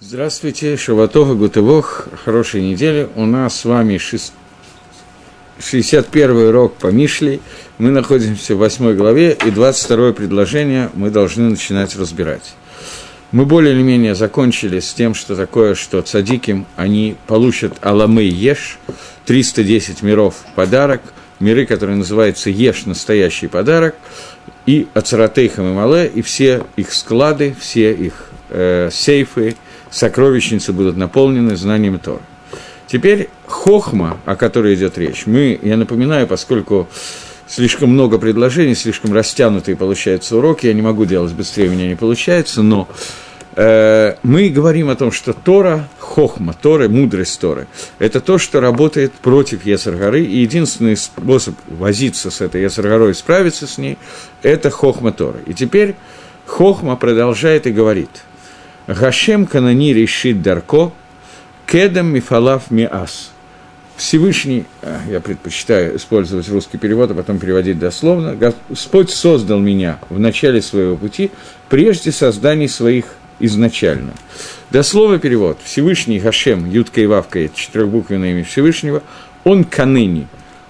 Здравствуйте, Шаватов и Гутывох, хорошей недели. У нас с вами 61 урок по Мишлей. Мы находимся в 8 главе, и 22 предложение мы должны начинать разбирать. Мы более или менее закончили с тем, что такое, что цадиким, они получат Аламы Еш, 310 миров подарок, миры, которые называются Еш, настоящий подарок, и Ацаратейхам и Мале, и все их склады, все их э, сейфы, сокровищницы будут наполнены знанием Тора. Теперь хохма, о которой идет речь, мы, я напоминаю, поскольку слишком много предложений, слишком растянутые получаются уроки, я не могу делать быстрее, у меня не получается, но э, мы говорим о том, что Тора, хохма, Тора, мудрость Торы, это то, что работает против Есаргары, и единственный способ возиться с этой Есаргарой, справиться с ней, это хохма Торы. И теперь хохма продолжает и говорит – Гашем Канани решит Дарко, Кедам Мифалав Миас. Всевышний, а, я предпочитаю использовать русский перевод, а потом переводить дословно, Господь создал меня в начале своего пути, прежде созданий своих изначально. Дословно перевод. Всевышний Гашем, Ютка и Вавка, это четырехбуквенное имя Всевышнего, он каныни,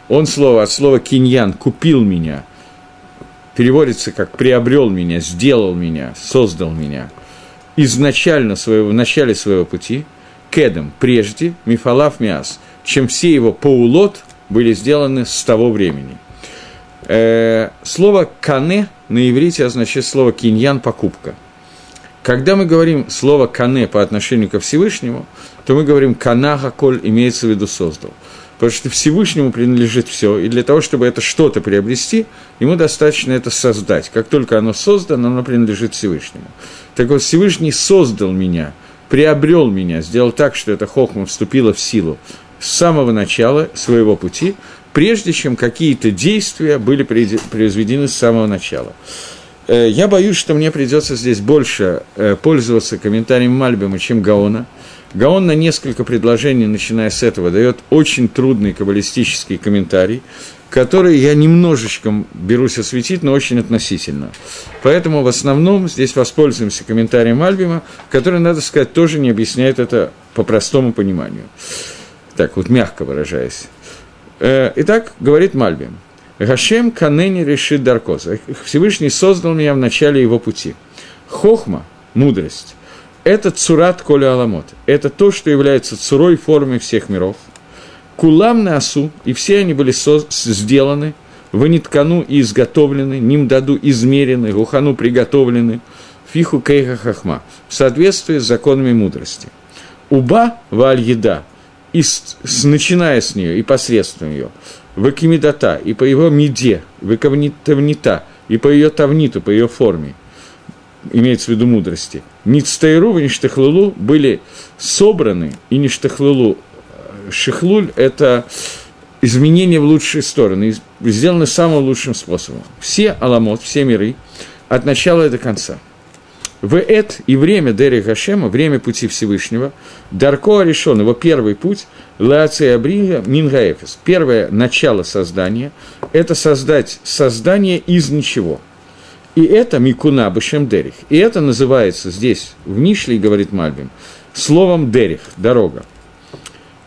он слово от слова киньян, купил меня, переводится как приобрел меня, сделал меня, создал меня – изначально своего, в начале своего пути, кедом, прежде, мифалав миас, чем все его поулот были сделаны с того времени. Э, слово «кане» на иврите означает слово «киньян» – «покупка». Когда мы говорим слово «кане» по отношению ко Всевышнему, то мы говорим «канаха коль» имеется в виду «создал». Потому что Всевышнему принадлежит все, и для того, чтобы это что-то приобрести, ему достаточно это создать. Как только оно создано, оно принадлежит Всевышнему. Так вот, Всевышний создал меня, приобрел меня, сделал так, что эта хохма вступила в силу с самого начала своего пути, прежде чем какие-то действия были произведены с самого начала. Э, я боюсь, что мне придется здесь больше э, пользоваться комментарием Мальбима, чем Гаона – Гаон на несколько предложений, начиная с этого, дает очень трудный каббалистический комментарий, который я немножечко берусь осветить, но очень относительно. Поэтому в основном здесь воспользуемся комментарием Альбима, который, надо сказать, тоже не объясняет это по простому пониманию. Так вот, мягко выражаясь. Э, итак, говорит Мальбим. Гашем Канени решит Даркоза. Всевышний создал меня в начале его пути. Хохма, мудрость, это цурат коля аламот. Это то, что является цурой формой всех миров. Кулам на асу, и все они были со- сделаны, ваниткану и изготовлены, нимдаду измерены, гухану приготовлены, фиху кейха хахма, в соответствии с законами мудрости. Уба валь еда, и с, с, начиная с нее и посредством ее, вакимидата, и по его меде, вакавнита, и по ее тавниту, по ее форме – имеется в виду мудрости, Ництайру и Ништахлулу были собраны, и Ништахлулу Шихлуль – это изменение в лучшие стороны, сделаны самым лучшим способом. Все аламот, все миры, от начала до конца. В эт и время Дери Гашема, время пути Всевышнего, Дарко решен, его первый путь, Лаация Абрига Мингаэфис. Первое начало создания – это создать создание из ничего – и это Микуна Башем Дерих. И это называется здесь, в Мишле, говорит Мальбим, словом Дерих, дорога.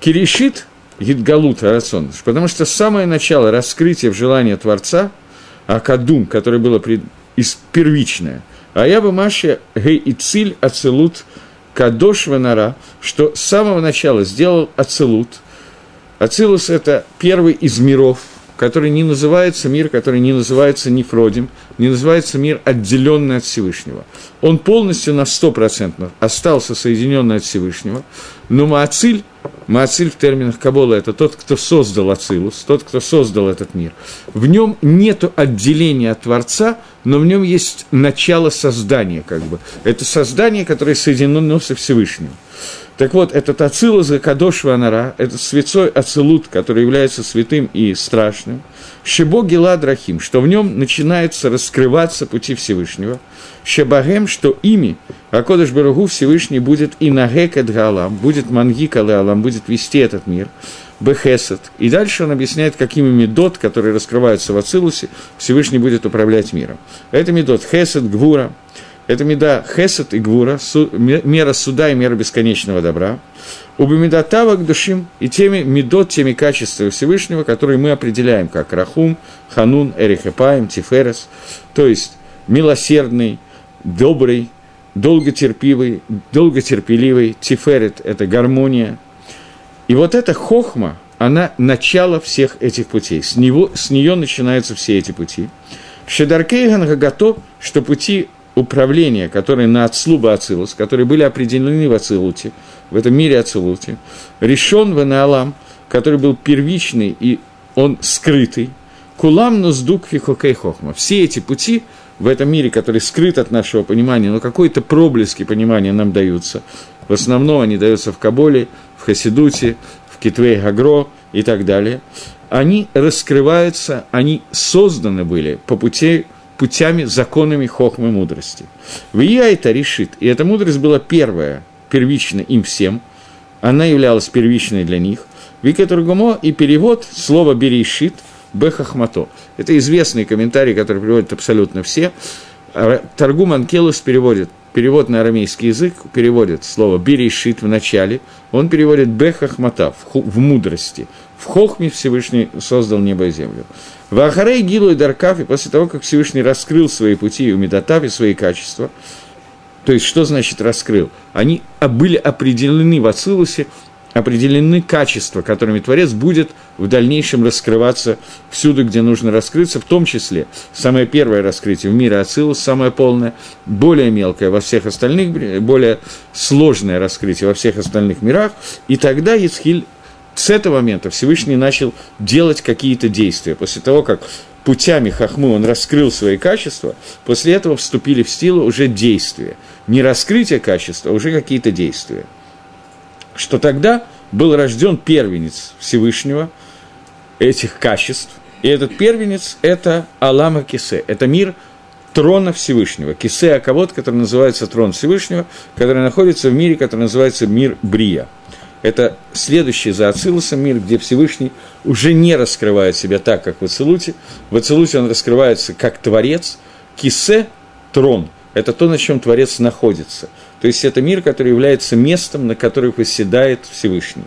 Киришит Гидгалут Рацион, потому что самое начало раскрытия в желании Творца, Акадум, которое было пред, первичное, а я бы Маша Гей и Циль Ацелут Кадош Венара, что с самого начала сделал Ацелут. Ацилус – это первый из миров – который не называется мир, который не называется Нефродим, не называется мир, отделенный от Всевышнего. Он полностью на 100% остался соединенный от Всевышнего, но Маациль, Маациль в терминах Кабола – это тот, кто создал Ацилус, тот, кто создал этот мир. В нем нет отделения от Творца, но в нем есть начало создания, как бы. Это создание, которое соединено со Всевышним. Так вот, этот Ацилус Кадош Ванара, этот святой Ацилут, который является святым и страшным, Шибо Гилад Рахим, что в нем начинается раскрываться пути Всевышнего, Шебагем, что ими Акодыш Барагу Всевышний будет и Нагекет Галам, будет Мангик Алам, будет вести этот мир, Бехесет. И дальше он объясняет, какими медот, которые раскрываются в Ацилусе, Всевышний будет управлять миром. Это медот Хесет, Гвура, Это меда хесед и гвура, су, мера суда и мера бесконечного добра. Убамида тава к душим и теми медот, теми качествами Всевышнего, которые мы определяем как рахум, ханун, эрихепаем, тиферес, то есть милосердный, добрый, долготерпивый, долготерпеливый, тиферет – это гармония. И вот эта хохма, она начало всех этих путей. С, него, с нее начинаются все эти пути. Шедаркейган Гагато, что пути управления, которые на Ацлуба Ацилус, которые были определены в Ацилуте, в этом мире Ацилуте, решен в Наалам, который был первичный и он скрытый, Кулам Нуздук Фихокей Хохма. Все эти пути в этом мире, который скрыт от нашего понимания, но какой-то проблески понимания нам даются. В основном они даются в Каболе, в Хасидуте, в Китвей Гагро и так далее. Они раскрываются, они созданы были по пути путями, законами хохмы мудрости. В это решит, и эта мудрость была первая, первична им всем, она являлась первичной для них. Вика Тургумо и перевод слова «берешит» Бехахмато. Это известный комментарий, который приводят абсолютно все. Таргум Анкелус переводит, перевод на арамейский язык, переводит слово «берешит» в начале, он переводит «бехахмата» в, в мудрости. В хохме Всевышний создал небо и землю. В Ахарей Гилу и Даркав, и после того, как Всевышний раскрыл свои пути у Медотав и свои качества, то есть, что значит раскрыл? Они были определены в Ацилусе определены качества, которыми Творец будет в дальнейшем раскрываться всюду, где нужно раскрыться, в том числе самое первое раскрытие в мире Ацилус, самое полное, более мелкое во всех остальных, более сложное раскрытие во всех остальных мирах, и тогда Ицхиль с этого момента Всевышний начал делать какие-то действия. После того, как путями Хахмы он раскрыл свои качества, после этого вступили в силу уже действия. Не раскрытие качества, а уже какие-то действия что тогда был рожден первенец Всевышнего этих качеств, и этот первенец – это Алама Кисе, это мир трона Всевышнего. Кисе Аковод, который называется трон Всевышнего, который находится в мире, который называется мир Брия. Это следующий за Ацилусом мир, где Всевышний уже не раскрывает себя так, как в Ацилуте. В Ацилуте он раскрывается как Творец. Кисе – трон. Это то, на чем Творец находится – то есть это мир, который является местом, на котором восседает Всевышний.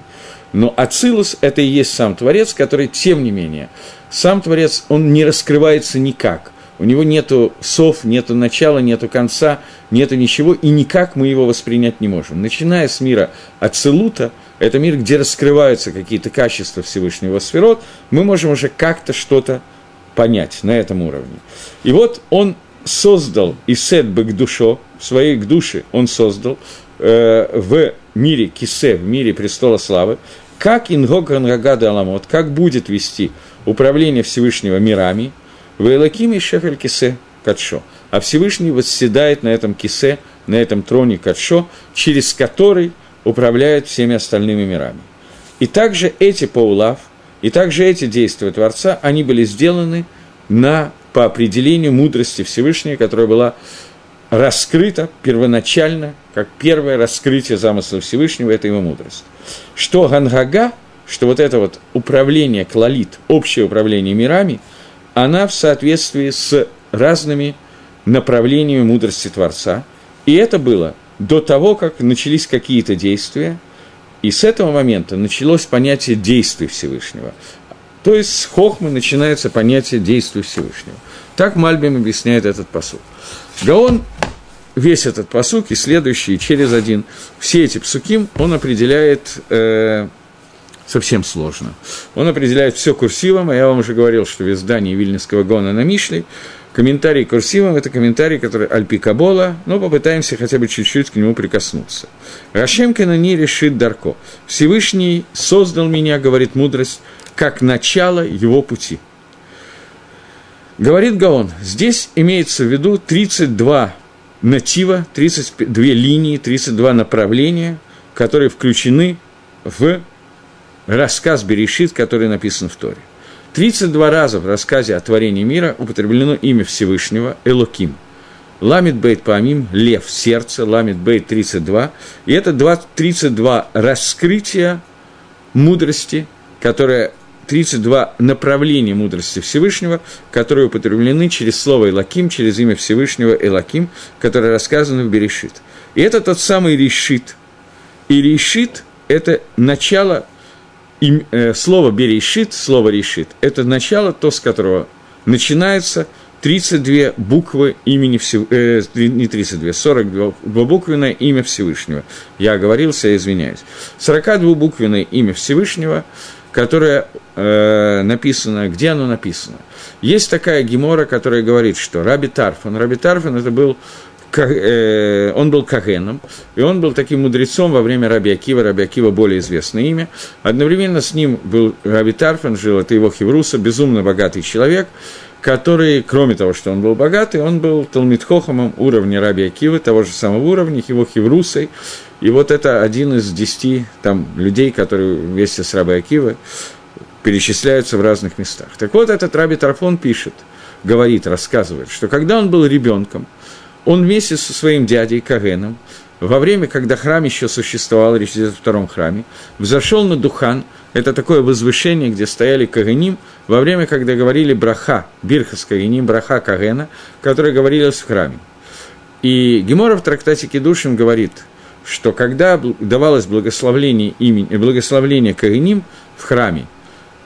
Но Ацилус – это и есть сам Творец, который, тем не менее, сам Творец, он не раскрывается никак. У него нету сов, нету начала, нету конца, нету ничего, и никак мы его воспринять не можем. Начиная с мира Ацилута, это мир, где раскрываются какие-то качества Всевышнего Сферот, мы можем уже как-то что-то понять на этом уровне. И вот он создал Исет Бекдушо, в своей душе он создал э, в мире Кисе, в мире престола славы, как Ингоган Рагада Аламот, как будет вести управление Всевышнего мирами, в Элакиме Шефель Кисе Катшо. А Всевышний восседает на этом кисе, на этом троне Катшо, через который управляет всеми остальными мирами. И также эти паулав, и также эти действия Творца, они были сделаны на по определению мудрости Всевышней, которая была раскрыта первоначально, как первое раскрытие замысла Всевышнего, это его мудрость. Что Гангага, что вот это вот управление клалит, общее управление мирами, она в соответствии с разными направлениями мудрости Творца. И это было до того, как начались какие-то действия, и с этого момента началось понятие действий Всевышнего. То есть с хохмы начинается понятие действия Всевышнего. Так Мальбим объясняет этот посуд. Гаон весь этот посук и следующий через один, все эти псуким он определяет э, совсем сложно. Он определяет все курсивом, а я вам уже говорил, что в издании Вильнинского гона на Мишле комментарий курсивом – это комментарий, который Альпи Кабола, но попытаемся хотя бы чуть-чуть к нему прикоснуться. Рашемкина не решит Дарко. Всевышний создал меня, говорит мудрость, как начало его пути. Говорит Гаон, здесь имеется в виду 32 натива, 32 линии, 32 направления, которые включены в рассказ Берешит, который написан в Торе. 32 раза в рассказе о творении мира употреблено имя Всевышнего Элоким. Ламит Бейт Памим, лев, сердце, Ламит Бейт 32. И это 32 раскрытия мудрости, которая 32 направления мудрости Всевышнего, которые употреблены через слово Элаким, через имя Всевышнего Элаким, которое рассказано в Берешит. И это тот самый решит. И решит – это начало, им, э, слово берешит, слово решит – это начало, то, с которого начинается 32 буквы имени Всевышнего, э, не 32, 42 буквенное имя Всевышнего. Я оговорился, я извиняюсь. 42 буквенное имя Всевышнего, которое э, написано, где оно написано? Есть такая гемора, которая говорит, что Раби Тарфан, Раби Тарфан это был он был Кагеном, и он был таким мудрецом во время Раби Акива, Раби Акива более известное имя. Одновременно с ним был Раби Тарфан, жил, это его Хевруса, безумно богатый человек, который, кроме того, что он был богатый, он был Талмитхохомом уровня Раби Акивы, того же самого уровня, его Хеврусой. И вот это один из десяти там, людей, которые вместе с Раби Акивой перечисляются в разных местах. Так вот, этот Раби Тарфон пишет, говорит, рассказывает, что когда он был ребенком, он вместе со своим дядей Кагеном, во время, когда храм еще существовал, речь идет о втором храме, взошел на Духан, это такое возвышение, где стояли Каганим, во время, когда говорили браха, бирхас Каганим, браха Кагена, которая говорилась в храме. И Гемора в трактате Кедушин говорит, что когда давалось благословление, имени, благословление Каганим в храме,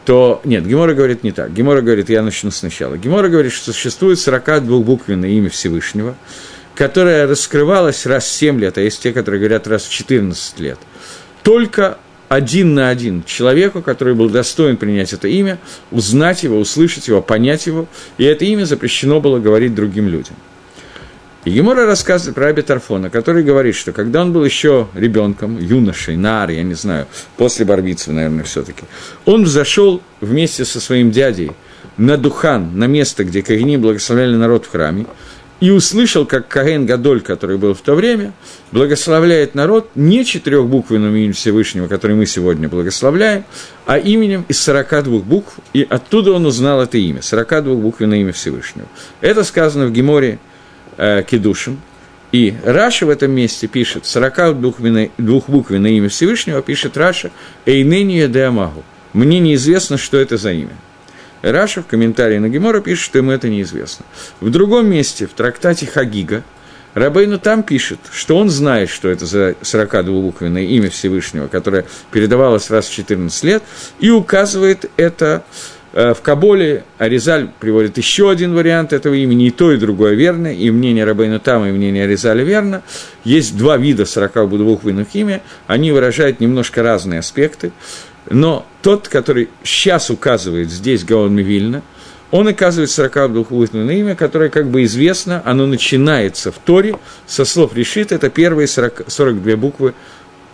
то нет, Гемора говорит не так. Гемора говорит, я начну сначала. Гемора говорит, что существует 42-буквенное имя Всевышнего, которое раскрывалось раз в 7 лет, а есть те, которые говорят раз в 14 лет. Только один на один человеку, который был достоин принять это имя, узнать его, услышать его, понять его, и это имя запрещено было говорить другим людям. И Гемора рассказывает про Раби Тарфона, который говорит, что когда он был еще ребенком, юношей, нар, я не знаю, после Барбицы, наверное, все-таки, он взошел вместе со своим дядей на Духан, на место, где Когены благословляли народ в храме, и услышал, как Коген Гадоль, который был в то время, благословляет народ не четырехбуквенным именем Всевышнего, который мы сегодня благословляем, а именем из 42 букв, и оттуда он узнал это имя, 42 буквенное имя Всевышнего. Это сказано в Гемаре э. И Раши в этом месте пишет, 42-буквенное имя Всевышнего, пишет Раши «Эйнения де Амагу». Мне неизвестно, что это за имя. Раша в комментарии на Гемора пишет, что ему это неизвестно. В другом месте, в трактате Хагига, Рабейну там пишет, что он знает, что это за 42-буквенное имя Всевышнего, которое передавалось раз в 14 лет, и указывает это в Каболе Аризаль приводит еще один вариант этого имени, и то, и другое верно, и мнение Рабейна Тама, и мнение Аризаля верно. Есть два вида 42 винных имя, они выражают немножко разные аспекты, но тот, который сейчас указывает здесь Гаон Мивильна, он указывает 42 винное имя, которое, как бы известно, оно начинается в Торе со слов «решит», это первые 40, 42 буквы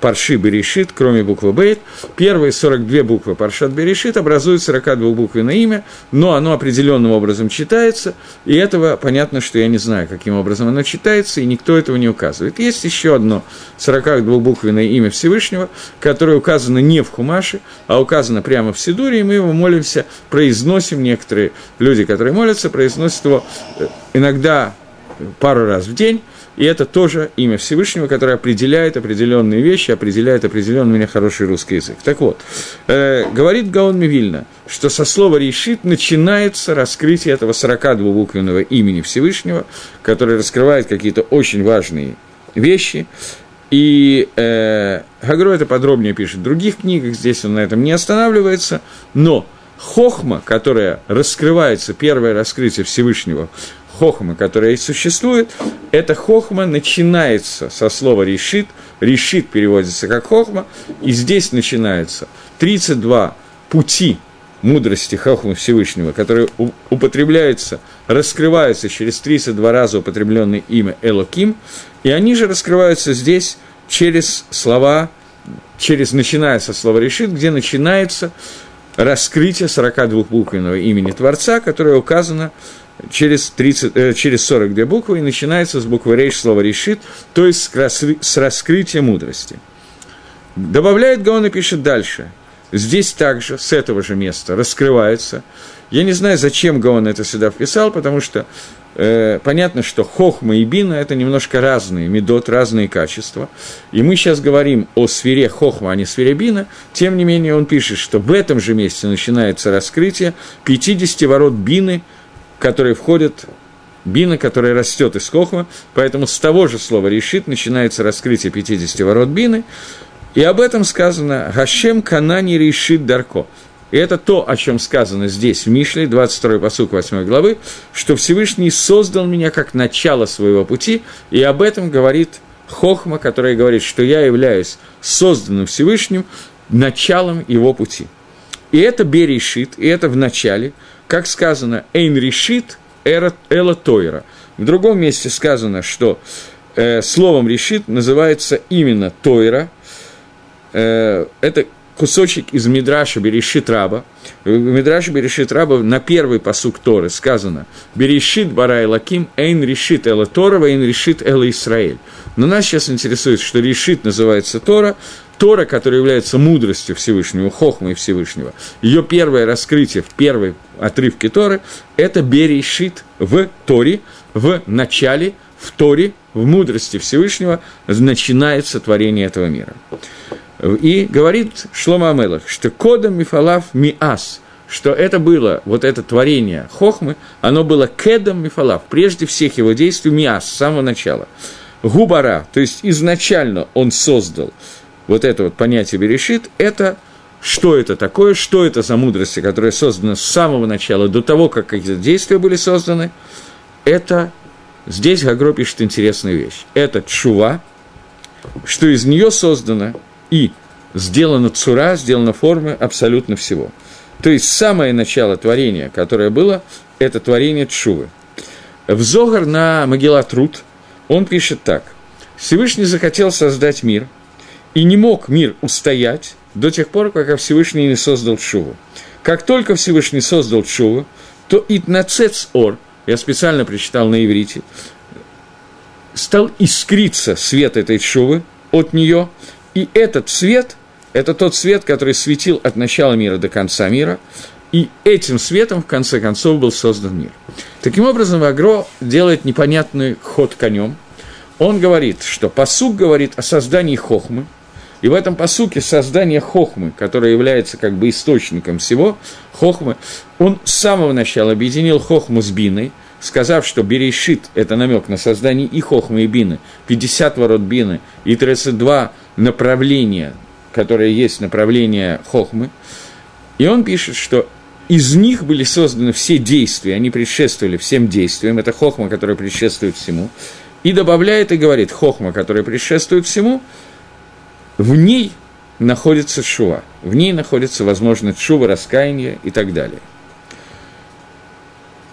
Парши Берешит, кроме буквы Бейт, первые 42 буквы Паршат Берешит образуют 42-буквенное имя, но оно определенным образом читается, и этого понятно, что я не знаю, каким образом оно читается, и никто этого не указывает. Есть еще одно 42-буквенное имя Всевышнего, которое указано не в Хумаше, а указано прямо в Сидуре, и мы его молимся, произносим, некоторые люди, которые молятся, произносят его э, иногда пару раз в день, и это тоже имя Всевышнего, которое определяет определенные вещи, определяет определенный меня хороший русский язык. Так вот, э, говорит Гаон Мивильна, что со слова «решит» начинается раскрытие этого 42-буквенного имени Всевышнего, которое раскрывает какие-то очень важные вещи. И э, Гагро это подробнее пишет в других книгах, здесь он на этом не останавливается, но хохма, которая раскрывается, первое раскрытие Всевышнего хохма, которая существует, эта хохма начинается со слова решит, решит переводится как хохма, и здесь начинается 32 пути мудрости Хохмы Всевышнего, которые употребляются, раскрываются через 32 раза употребленное имя Элоким, и они же раскрываются здесь через слова, через, начиная со слова «решит», где начинается раскрытие 42-буквенного имени Творца, которое указано через, 30, э, через 42 буквы и начинается с буквы рейш слова решит, то есть с раскрытия мудрости. Добавляет Гаон и пишет дальше. Здесь также, с этого же места, раскрывается. Я не знаю, зачем Гаон это сюда вписал, потому что э, понятно, что хохма и бина – это немножко разные медот, разные качества. И мы сейчас говорим о сфере хохма, а не сфере бина. Тем не менее, он пишет, что в этом же месте начинается раскрытие 50 ворот бины, которые входят бина, которая растет из хохма, поэтому с того же слова решит начинается раскрытие 50 ворот бины, и об этом сказано «Гашем канани решит дарко». И это то, о чем сказано здесь, в Мишле, 22 посук 8 главы, что Всевышний создал меня как начало своего пути, и об этом говорит Хохма, который говорит, что я являюсь созданным Всевышним началом его пути. И это берешит, и это в начале, как сказано, «эйн решит эла тойра». В другом месте сказано, что э, словом решит называется именно тойра. Э, это кусочек из Мидраша Берешит Раба. В Мидраше Берешит Раба на первый посук Торы сказано «Берешит барай лаким, эйн решит эла Тора, эйн решит эла Исраэль». Но нас сейчас интересует, что решит называется Тора, Тора, которая является мудростью Всевышнего, хохмой Всевышнего. Ее первое раскрытие в первой отрывке Торы – это Берешит в Торе, в начале, в Торе, в мудрости Всевышнего начинается творение этого мира. И говорит Шлома Амелах, что кодом мифалав миас, что это было, вот это творение Хохмы, оно было кедом мифалав, прежде всех его действий миас, с самого начала. Губара, то есть изначально он создал вот это вот понятие Берешит, это что это такое, что это за мудрость, которая создана с самого начала, до того, как какие-то действия были созданы, это здесь Гагро пишет интересную вещь. Это чува, что из нее создано и сделана цура, сделана форма абсолютно всего. То есть самое начало творения, которое было, это творение Чувы. В Зогар на Могила Труд он пишет так. Всевышний захотел создать мир, и не мог мир устоять до тех пор, пока Всевышний не создал Чуву. Как только Всевышний создал Чуву, то Итнацец Ор, я специально прочитал на иврите, стал искриться свет этой Чувы от нее, и этот свет – это тот свет, который светил от начала мира до конца мира, и этим светом, в конце концов, был создан мир. Таким образом, Агро делает непонятный ход конем. Он говорит, что посук говорит о создании хохмы, и в этом посуке создание хохмы, которое является как бы источником всего, хохмы, он с самого начала объединил хохму с биной – сказав, что Берешит – это намек на создание и Хохмы, и Бины, 50 ворот Бины и 32 направления, которые есть направления Хохмы, и он пишет, что из них были созданы все действия, они предшествовали всем действиям, это Хохма, которая предшествует всему, и добавляет и говорит, Хохма, которая предшествует всему, в ней находится Шува, в ней находится, возможно, Шува, раскаяние и так далее –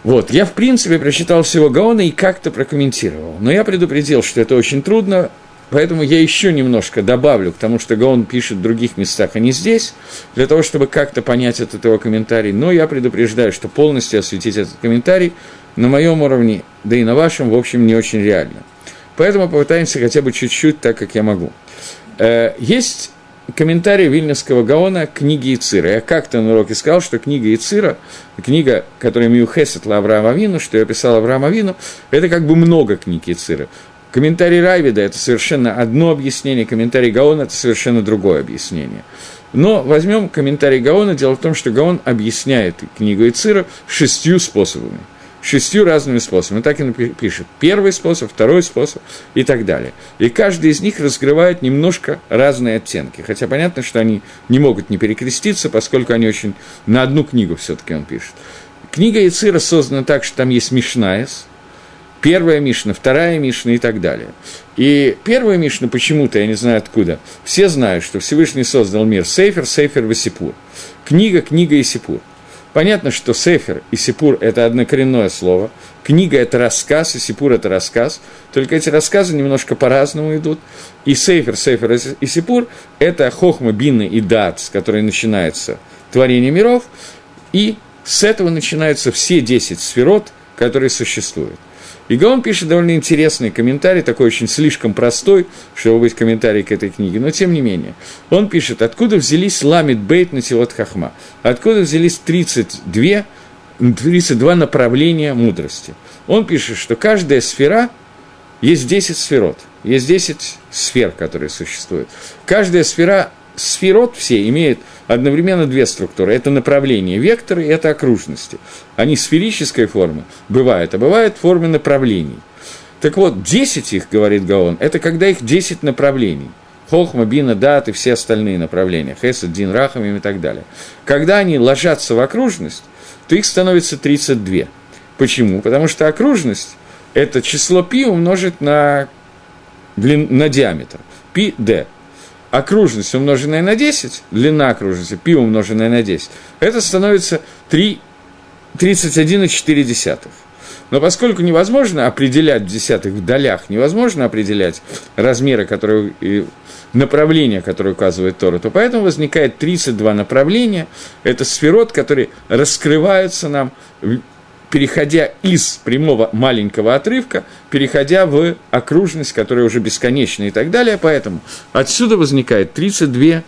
вот, я, в принципе, прочитал всего Гаона и как-то прокомментировал. Но я предупредил, что это очень трудно, поэтому я еще немножко добавлю к тому, что Гаон пишет в других местах, а не здесь, для того, чтобы как-то понять этот его комментарий. Но я предупреждаю, что полностью осветить этот комментарий на моем уровне, да и на вашем, в общем, не очень реально. Поэтому попытаемся хотя бы чуть-чуть так, как я могу. Э, есть комментарий Вильнюсского Гаона к книге Ицира. Я как-то на уроке сказал, что книга Ицира, книга, которая Миухесет Авраама Вину, что я писал Авраама Вину, это как бы много книг Ицира. Комментарий Райвида – это совершенно одно объяснение, комментарий Гаона – это совершенно другое объяснение. Но возьмем комментарий Гаона. Дело в том, что Гаон объясняет книгу Ицира шестью способами – шестью разными способами. Так и пишет. Первый способ, второй способ и так далее. И каждый из них раскрывает немножко разные оттенки. Хотя понятно, что они не могут не перекреститься, поскольку они очень... На одну книгу все таки он пишет. Книга Ицира создана так, что там есть Мишнаес, первая Мишна, вторая Мишна и так далее. И первая Мишна почему-то, я не знаю откуда, все знают, что Всевышний создал мир Сейфер, Сейфер, Васипур. Книга, книга и Сипур. Понятно, что Сефер и Сипур – это однокоренное слово. Книга – это рассказ, и Сипур – это рассказ. Только эти рассказы немножко по-разному идут. И Сефер, Сефер и Сипур – это Хохма, Бина и Дат, с которой начинается творение миров. И с этого начинаются все 10 сферот, которые существуют. И Гаон пишет довольно интересный комментарий, такой очень слишком простой, чтобы быть комментарий к этой книге, но тем не менее. Он пишет, откуда взялись ламит бейт на тилот хахма, откуда взялись 32, 32 направления мудрости. Он пишет, что каждая сфера, есть 10 сферот, есть 10 сфер, которые существуют. Каждая сфера, сферот все имеет одновременно две структуры. Это направление векторы это окружности. Они сферической формы бывают, а бывают в форме направлений. Так вот, 10 их, говорит Гаон, это когда их 10 направлений. Хохма, Бина, Дат и все остальные направления, Хесед, Дин, Рахамим и так далее. Когда они ложатся в окружность, то их становится 32. Почему? Потому что окружность – это число π умножить на, длин, на диаметр. π, d. Окружность, умноженная на 10, длина окружности, π умноженная на 10, это становится 3, 31,4. Но поскольку невозможно определять в десятых, в долях, невозможно определять размеры, которые, направления, которые указывает Тора, то поэтому возникает 32 направления. Это сферот, которые раскрываются нам, переходя из прямого маленького отрывка, переходя в окружность, которая уже бесконечна и так далее. Поэтому отсюда возникает 32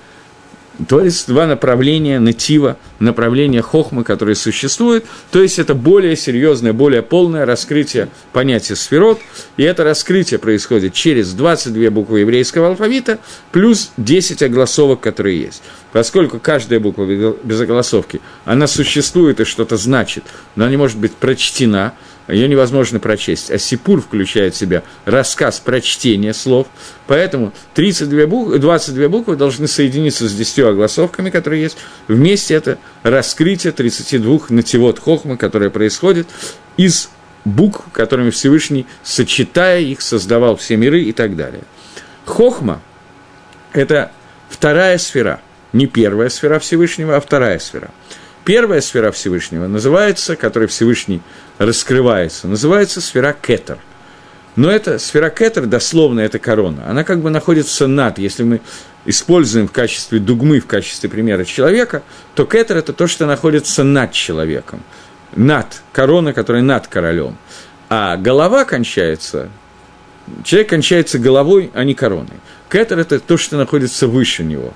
то есть два направления натива, направления хохмы, которые существуют, то есть это более серьезное, более полное раскрытие понятия сферот, и это раскрытие происходит через 22 буквы еврейского алфавита плюс 10 огласовок, которые есть. Поскольку каждая буква без огласовки, она существует и что-то значит, но она не может быть прочтена – ее невозможно прочесть. А Сипур включает в себя рассказ прочтения слов, поэтому 32 буквы, 22 буквы должны соединиться с 10 огласовками, которые есть. Вместе это раскрытие 32 нативот хохмы, которое происходит из букв, которыми Всевышний, сочетая их, создавал все миры и так далее. Хохма – это вторая сфера, не первая сфера Всевышнего, а вторая сфера – Первая сфера Всевышнего называется, которой Всевышний раскрывается, называется сфера Кетер. Но эта сфера Кетер, дословно, это корона. Она как бы находится над, если мы используем в качестве дугмы, в качестве примера человека, то Кетер – это то, что находится над человеком. Над, корона, которая над королем. А голова кончается, человек кончается головой, а не короной. Кетер – это то, что находится выше него.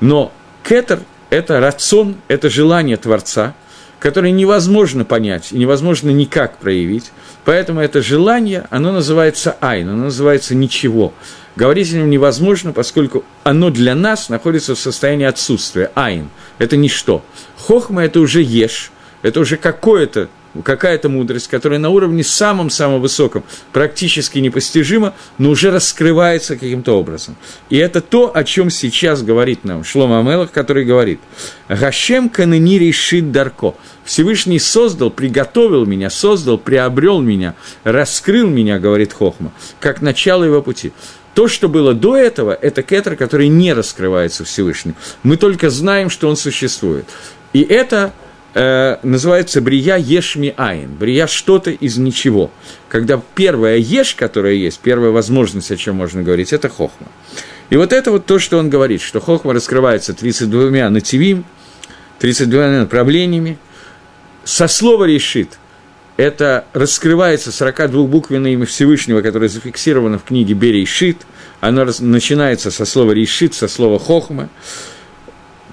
Но Кетер это рацион, это желание Творца, которое невозможно понять и невозможно никак проявить. Поэтому это желание, оно называется айн, оно называется ничего. Говорить о нем невозможно, поскольку оно для нас находится в состоянии отсутствия. Айн – это ничто. Хохма – это уже еш, это уже какое-то какая-то мудрость, которая на уровне самом-самом высоком, практически непостижима, но уже раскрывается каким-то образом. И это то, о чем сейчас говорит нам Шлома Амелах, который говорит, «Гашем канени решит дарко». Всевышний создал, приготовил меня, создал, приобрел меня, раскрыл меня, говорит Хохма, как начало его пути. То, что было до этого, это кетер, который не раскрывается Всевышним. Мы только знаем, что он существует. И это э, называется брия ешми айн, брия что-то из ничего. Когда первая еш, которая есть, первая возможность, о чем можно говорить, это хохма. И вот это вот то, что он говорит, что хохма раскрывается 32 нативим, 32 направлениями. Со слова решит, это раскрывается 42-буквенное имя Всевышнего, которое зафиксировано в книге Берейшит. Оно начинается со слова решит, со слова хохма.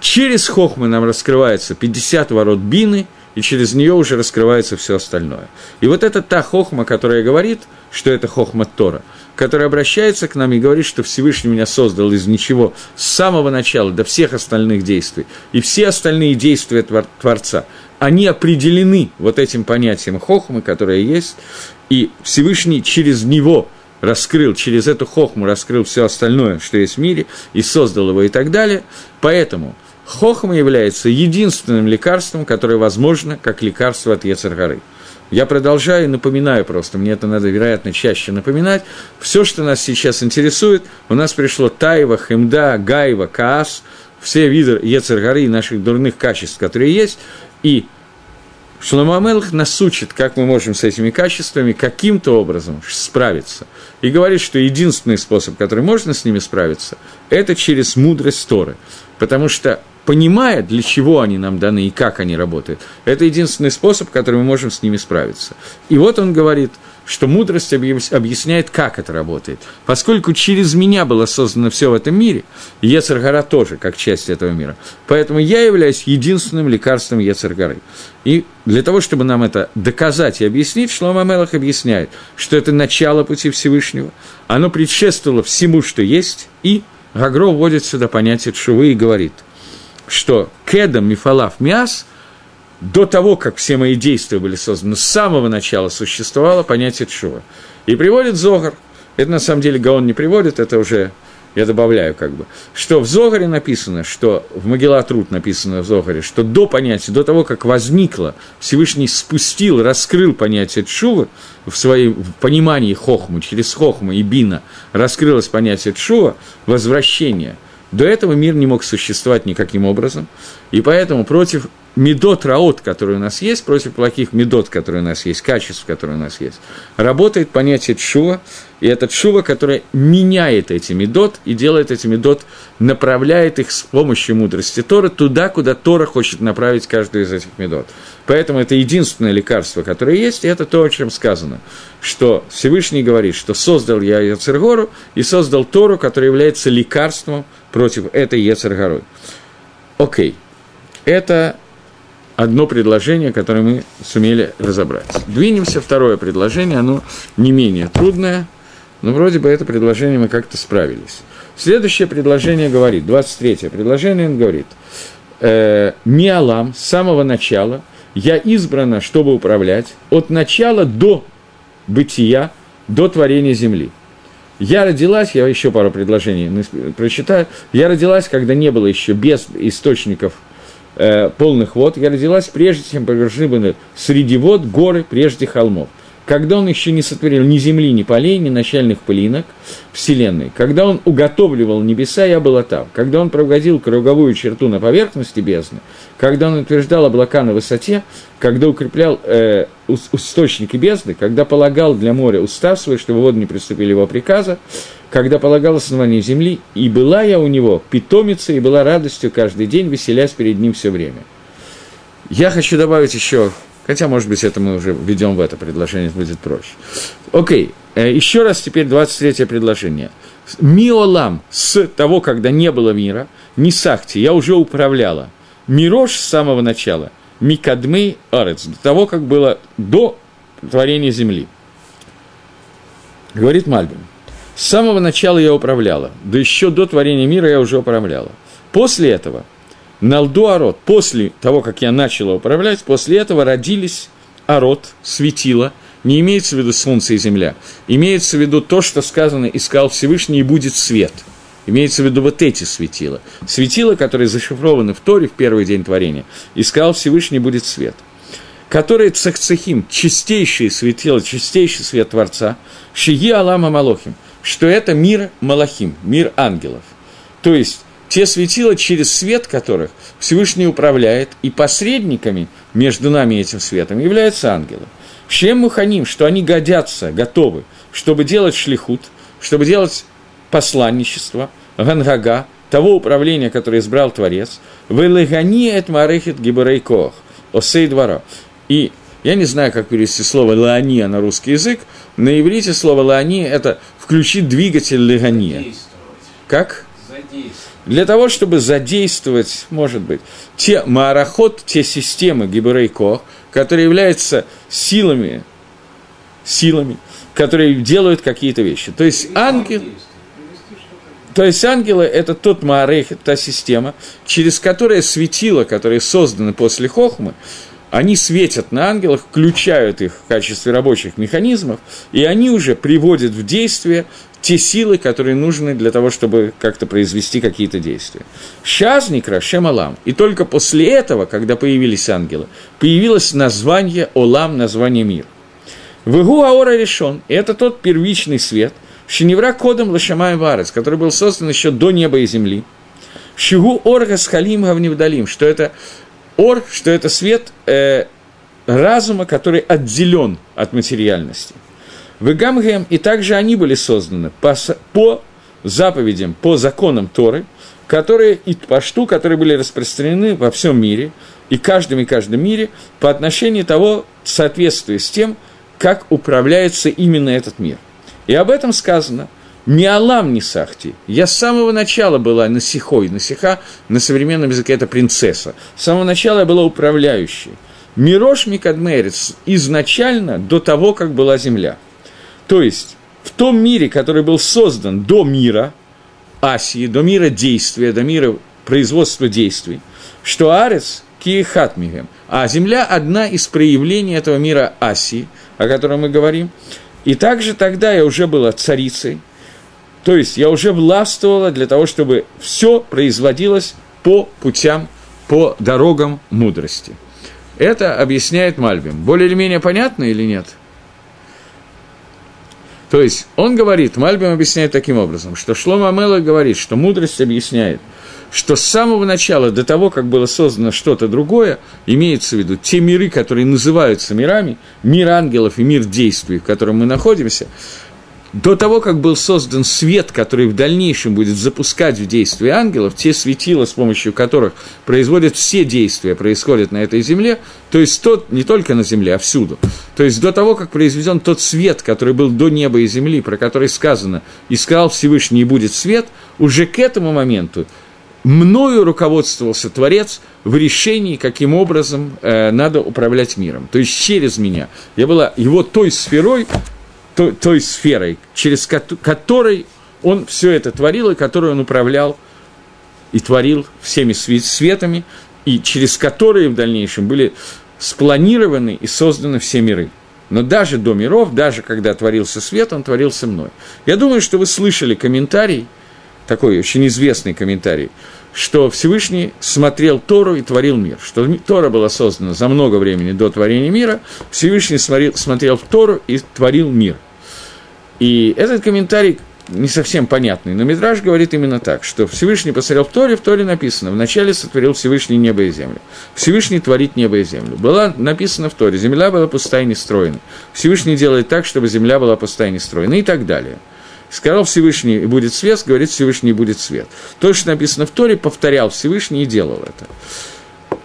Через хохмы нам раскрывается 50 ворот бины, и через нее уже раскрывается все остальное. И вот это та хохма, которая говорит, что это хохма Тора, которая обращается к нам и говорит, что Всевышний меня создал из ничего с самого начала до всех остальных действий. И все остальные действия Творца, они определены вот этим понятием хохмы, которое есть, и Всевышний через него раскрыл, через эту хохму раскрыл все остальное, что есть в мире, и создал его и так далее. Поэтому Хохма является единственным лекарством, которое возможно как лекарство от Ецаргары. Я продолжаю и напоминаю просто, мне это надо, вероятно, чаще напоминать. Все, что нас сейчас интересует, у нас пришло Таева, Хемда, Гаева, Каас, все виды Ецаргары и наших дурных качеств, которые есть, и Шломамелх нас учит, как мы можем с этими качествами каким-то образом справиться. И говорит, что единственный способ, который можно с ними справиться, это через мудрость Торы. Потому что понимая, для чего они нам даны и как они работают. Это единственный способ, который мы можем с ними справиться. И вот он говорит, что мудрость объясняет, как это работает. Поскольку через меня было создано все в этом мире, Ецаргара тоже как часть этого мира, поэтому я являюсь единственным лекарством Ецаргары. И для того, чтобы нам это доказать и объяснить, Шлома Мелах объясняет, что это начало пути Всевышнего, оно предшествовало всему, что есть, и Гагро вводит сюда понятие Шувы и говорит, что кедам мифалав мяс до того, как все мои действия были созданы, с самого начала существовало понятие Шува. И приводит Зогар, это на самом деле Гаон не приводит, это уже я добавляю как бы, что в Зогаре написано, что в Могилатрут написано в Зогаре, что до понятия, до того, как возникло, Всевышний спустил, раскрыл понятие Тшува в своем в понимании Хохмы, через Хохму и Бина раскрылось понятие Тшува, возвращение. До этого мир не мог существовать никаким образом, и поэтому против медот раот, которые у нас есть, против плохих медот, которые у нас есть, качеств, которые у нас есть, работает понятие чува, и это чува, которое меняет эти медот и делает эти медот, направляет их с помощью мудрости Тора туда, куда Тора хочет направить каждую из этих медот. Поэтому это единственное лекарство, которое есть, и это то, о чем сказано, что Всевышний говорит, что создал я Яцергору и создал Тору, которая является лекарством против этой Яцергоры. Окей. Это одно предложение, которое мы сумели разобрать. Двинемся, второе предложение, оно не менее трудное, но вроде бы это предложение мы как-то справились. Следующее предложение говорит, 23-е предложение, он говорит, э, «Миалам, с самого начала, я избрана, чтобы управлять, от начала до бытия, до творения земли». Я родилась, я еще пару предложений прочитаю, я родилась, когда не было еще без источников э, полных вод, я родилась прежде, чем погружены были среди вод горы, прежде холмов. Когда он еще не сотворил ни земли, ни полей, ни начальных пылинок Вселенной, когда он уготовливал небеса, я была там. Когда он проводил круговую черту на поверхности бездны, когда он утверждал облака на высоте, когда укреплял э, источники бездны, когда полагал для моря устав свой, чтобы воды не приступили его приказа, когда полагал основание земли, и была я у него питомицей, и была радостью каждый день, веселясь перед ним все время. Я хочу добавить еще, хотя, может быть, это мы уже введем в это предложение, будет проще. Окей, э, еще раз теперь 23 предложение. Миолам, с того, когда не было мира, не сахти, я уже управляла. Мирош с самого начала, микадмей арец, до того, как было до творения земли. Говорит Мальбин. С самого начала я управляла, да еще до творения мира я уже управляла. После этого, Налду Арот, после того, как я начала управлять, после этого родились Арот, светило, не имеется в виду солнце и земля, имеется в виду то, что сказано «искал Всевышний, и будет свет». Имеется в виду вот эти светила. Светила, которые зашифрованы в Торе в первый день творения. «Искал Всевышний, будет свет» которые цехцехим, чистейшие светила, чистейший свет Творца, шиги Алама Малохим, что это мир Малахим, мир ангелов. То есть те светила, через свет которых Всевышний управляет, и посредниками между нами и этим светом являются ангелы. Чем муханим, что они годятся, готовы, чтобы делать шлихут, чтобы делать посланничество, гангага, того управления, которое избрал Творец, «Велегани эт марехет гибарейкох», «Осей двора». И я не знаю, как перевести слово «лаания» на русский язык. На иврите слово «лаания» – это «включить двигатель легания». Как? Для того, чтобы задействовать, может быть, те марахот, те системы Гиберейко, которые являются силами, силами, которые делают какие-то вещи. То есть ангел... То есть ангелы – это тот маарейх, та система, через которую светило, которые созданы после хохмы, они светят на ангелах, включают их в качестве рабочих механизмов, и они уже приводят в действие те силы, которые нужны для того, чтобы как-то произвести какие-то действия. Шазник Рашем Алам. И только после этого, когда появились ангелы, появилось название Олам, название мир. Вегу Аора решен. И это тот первичный свет, Шиневра кодом Лашамай Варес, который был создан еще до неба и земли. Шигу Орга с Халим Гавневдалим, что это Ор, что это свет э, разума, который отделен от материальности. В и также они были созданы по, по заповедям, по законам Торы, которые и пашту, которые были распространены во всем мире, и каждом и каждом мире по отношению того, в с тем, как управляется именно этот мир. И об этом сказано – не Алам, не Сахти. Я с самого начала была Насихой. Насиха на современном языке это принцесса. С самого начала я была управляющей. Мирош Микадмерец изначально до того, как была земля. То есть в том мире, который был создан до мира Асии, до мира действия, до мира производства действий, что Арес Киехатмигем, а земля одна из проявлений этого мира Асии, о котором мы говорим. И также тогда я уже была царицей, то есть я уже властвовала для того, чтобы все производилось по путям, по дорогам мудрости. Это объясняет Мальбим. Более или менее понятно или нет? То есть он говорит, Мальбим объясняет таким образом, что Шлома Амела говорит, что мудрость объясняет, что с самого начала, до того, как было создано что-то другое, имеется в виду те миры, которые называются мирами, мир ангелов и мир действий, в котором мы находимся, до того, как был создан свет, который в дальнейшем будет запускать в действие ангелов, те светила, с помощью которых производят все действия, происходят на этой земле, то есть тот, не только на земле, а всюду. То есть до того, как произведен тот свет, который был до неба и земли, про который сказано, и сказал Всевышний, и будет свет, уже к этому моменту мною руководствовался Творец в решении, каким образом э, надо управлять миром. То есть через меня. Я была его той сферой, той, той сферой, через которой он все это творил, и которую он управлял и творил всеми светами, и через которые в дальнейшем были спланированы и созданы все миры. Но даже до миров, даже когда творился свет, он творился мной. Я думаю, что вы слышали комментарий, такой очень известный комментарий, что Всевышний смотрел Тору и творил мир, что Тора была создана за много времени до творения мира, Всевышний смотрел, смотрел в Тору и творил мир. И этот комментарий не совсем понятный, но Мидраж говорит именно так, что Всевышний посмотрел в Торе, в Торе написано, вначале сотворил Всевышний небо и землю. Всевышний творит небо и землю. Было написано в Торе, земля была пустая и нестроена. Всевышний делает так, чтобы земля была пустая и нестроена, и так далее – Сказал Всевышний, будет свет, говорит Всевышний, будет свет. То, что написано в Торе, повторял Всевышний и делал это.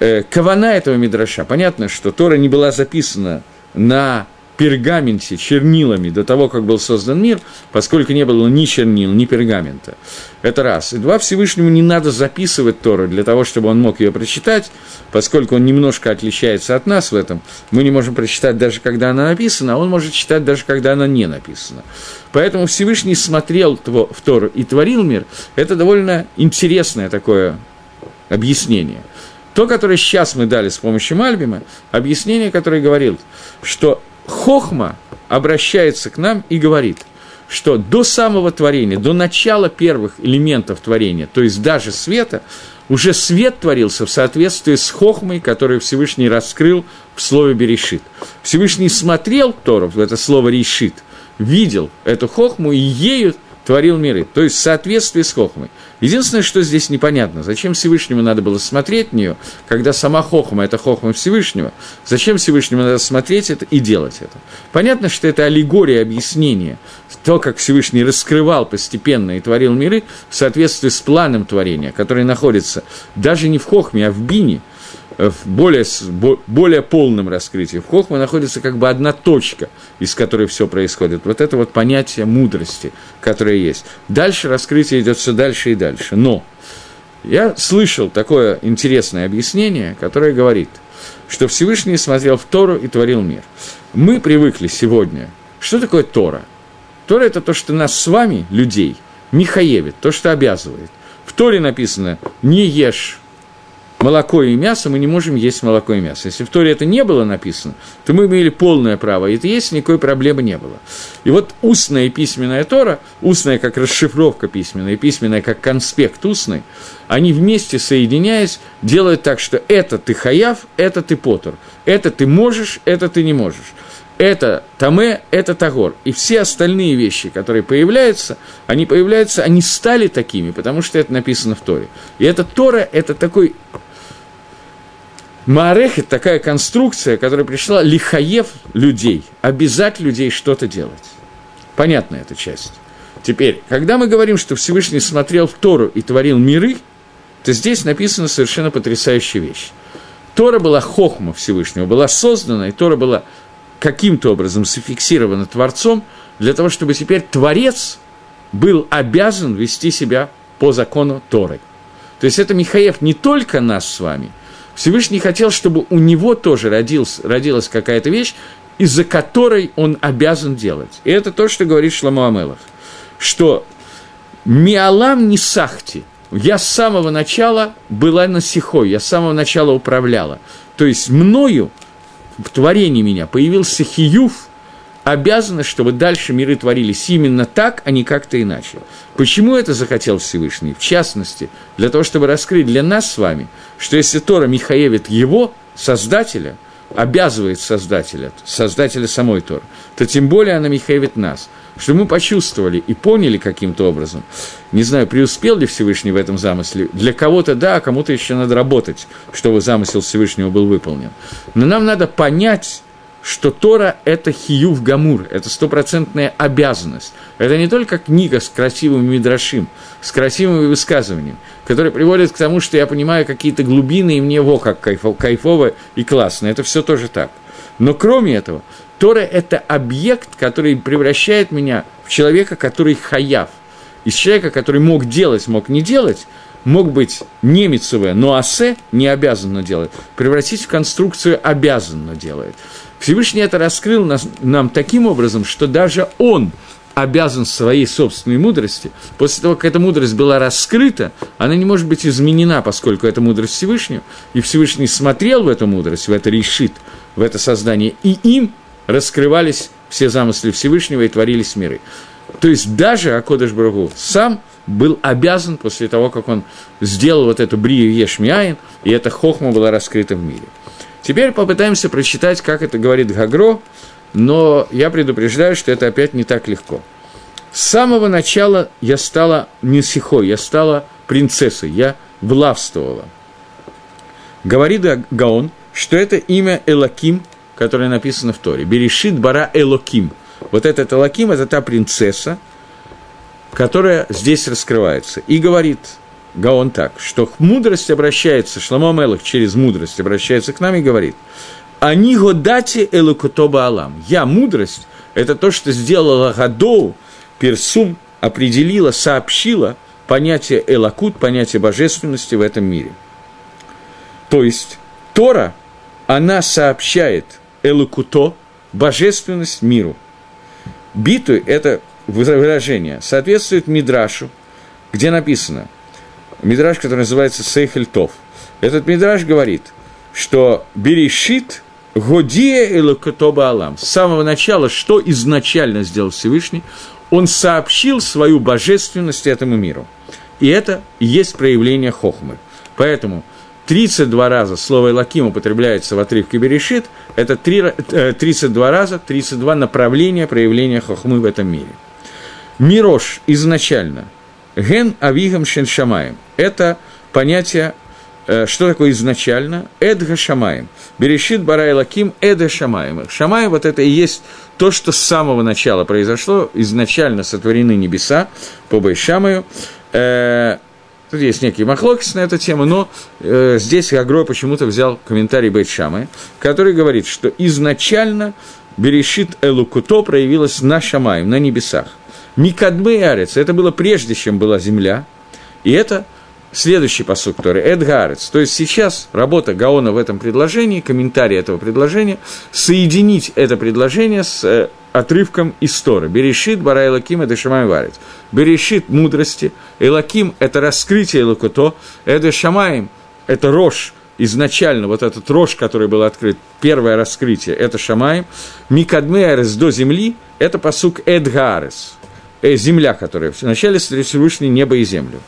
Э, кавана этого Мидраша. Понятно, что Тора не была записана на пергаменте чернилами до того, как был создан мир, поскольку не было ни чернил, ни пергамента. Это раз. И два, Всевышнему не надо записывать Тору для того, чтобы он мог ее прочитать, поскольку он немножко отличается от нас в этом. Мы не можем прочитать даже когда она написана, а он может читать даже когда она не написана. Поэтому Всевышний смотрел в Тору и творил мир. Это довольно интересное такое объяснение. То, которое сейчас мы дали с помощью Мальбима, объяснение, которое говорил, что Хохма обращается к нам и говорит, что до самого творения, до начала первых элементов творения, то есть даже света, уже свет творился в соответствии с хохмой, которую Всевышний раскрыл в слове «берешит». Всевышний смотрел Торов, это слово «решит», видел эту хохму и ею творил миры, то есть в соответствии с Хохмой. Единственное, что здесь непонятно, зачем Всевышнему надо было смотреть в нее, когда сама Хохма – это Хохма Всевышнего, зачем Всевышнему надо смотреть это и делать это. Понятно, что это аллегория объяснения, то, как Всевышний раскрывал постепенно и творил миры в соответствии с планом творения, который находится даже не в Хохме, а в Бине – в более, более полном раскрытии. В Хохме находится как бы одна точка, из которой все происходит. Вот это вот понятие мудрости, которое есть. Дальше раскрытие идет все дальше и дальше. Но я слышал такое интересное объяснение, которое говорит, что Всевышний смотрел в Тору и творил мир. Мы привыкли сегодня. Что такое Тора? Тора – это то, что нас с вами, людей, Михаевит, то, что обязывает. В Торе написано «не ешь молоко и мясо, мы не можем есть молоко и мясо. Если в Торе это не было написано, то мы имели полное право, это есть, никакой проблемы не было. И вот устная и письменная Тора, устная как расшифровка письменная, и письменная как конспект устный, они вместе соединяясь, делают так, что это ты хаяв, это ты потор, это ты можешь, это ты не можешь это Таме, это Тагор. И все остальные вещи, которые появляются, они появляются, они стали такими, потому что это написано в Торе. И это Тора, это такой Маарехет – такая конструкция, которая пришла лихаев людей, обязать людей что-то делать. Понятна эта часть. Теперь, когда мы говорим, что Всевышний смотрел в Тору и творил миры, то здесь написана совершенно потрясающая вещь. Тора была хохма Всевышнего, была создана, и Тора была каким-то образом зафиксировано Творцом, для того, чтобы теперь Творец был обязан вести себя по закону Торы. То есть это Михаев не только нас с вами. Всевышний хотел, чтобы у него тоже родился, родилась какая-то вещь, из-за которой он обязан делать. И это то, что говорит Шламу Амелах, что «Миалам не сахти», я с самого начала была насихой, я с самого начала управляла. То есть мною, в творении меня, появился хиюв, обязана, чтобы дальше миры творились именно так, а не как-то иначе. Почему это захотел Всевышний? В частности, для того, чтобы раскрыть для нас с вами, что если Тора Михаевит его, создателя, обязывает создателя, создателя самой Торы, то тем более она Михаевит нас. Чтобы мы почувствовали и поняли каким-то образом, не знаю, преуспел ли Всевышний в этом замысле, для кого-то да, а кому-то еще надо работать, чтобы замысел Всевышнего был выполнен. Но нам надо понять, что Тора – это хиюв гамур, это стопроцентная обязанность. Это не только книга с красивым мидрашим, с красивым высказыванием, которое приводит к тому, что я понимаю какие-то глубины, и мне во как кайфово и классно. Это все тоже так. Но кроме этого, Тора – это объект, который превращает меня в человека, который хаяв. Из человека, который мог делать, мог не делать, мог быть немецовое, но асе не обязанно делать, превратить в конструкцию обязанно делает. Всевышний это раскрыл нас, нам таким образом, что даже он обязан своей собственной мудрости, после того, как эта мудрость была раскрыта, она не может быть изменена, поскольку это мудрость Всевышнего, и Всевышний смотрел в эту мудрость, в это решит, в это создание, и им раскрывались все замыслы Всевышнего и творились миры. То есть даже Акодыш Брагу сам был обязан после того, как он сделал вот эту брию Ешмиаин, и эта хохма была раскрыта в мире. Теперь попытаемся прочитать, как это говорит Гагро, но я предупреждаю, что это опять не так легко. С самого начала я стала не сихой, я стала принцессой, я влавствовала. Говорит Гаон, что это имя Элаким, которое написано в Торе. Берешит бара Элоким. Вот этот Элаким – это та принцесса, которая здесь раскрывается. И говорит – Гаон так, что мудрость обращается, Шламо Мелах через мудрость обращается к нам и говорит, «Они годати элукутоба алам». Я, мудрость, это то, что сделала Гадоу, Персум, определила, сообщила понятие элакут, понятие божественности в этом мире. То есть Тора, она сообщает элукуто, божественность миру. Биту – это выражение, соответствует Мидрашу, где написано – мидраж, который называется Сейхель Тов. Этот мидраж говорит, что Берешит Годия и Лакотоба Алам. С самого начала, что изначально сделал Всевышний, он сообщил свою божественность этому миру. И это и есть проявление хохмы. Поэтому 32 раза слово «элаким» употребляется в отрывке Берешит, это 3, 32 э, раза, 32 направления проявления хохмы в этом мире. Мирош изначально – Ген авигам шеншамаем. Это понятие, э, что такое изначально? Эдга шамаем. Берешит барай лаким эдга шамаем. Шамаем вот это и есть то, что с самого начала произошло. Изначально сотворены небеса по Байшамаю. Э, тут есть некие махлокис на эту тему, но э, здесь Агро почему-то взял комментарий Бейтшамы, который говорит, что изначально Берешит Элукуто проявилась на Шамаем, на небесах. Микадмы и Арец, это было прежде, чем была земля, и это следующий посуд Торы, Эдгарец. То есть сейчас работа Гаона в этом предложении, комментарий этого предложения, соединить это предложение с э, отрывком из Торы. Берешит, Бара Элаким, это Шамай Варец. Берешит мудрости, Элаким – это раскрытие Элакуто, это Шамаем, это рожь, изначально вот этот рожь, который был открыт, первое раскрытие, это Шамаем. Микадме Арес до земли – это посук Эдгарес э, земля, которая вначале Всевышний небо и землю.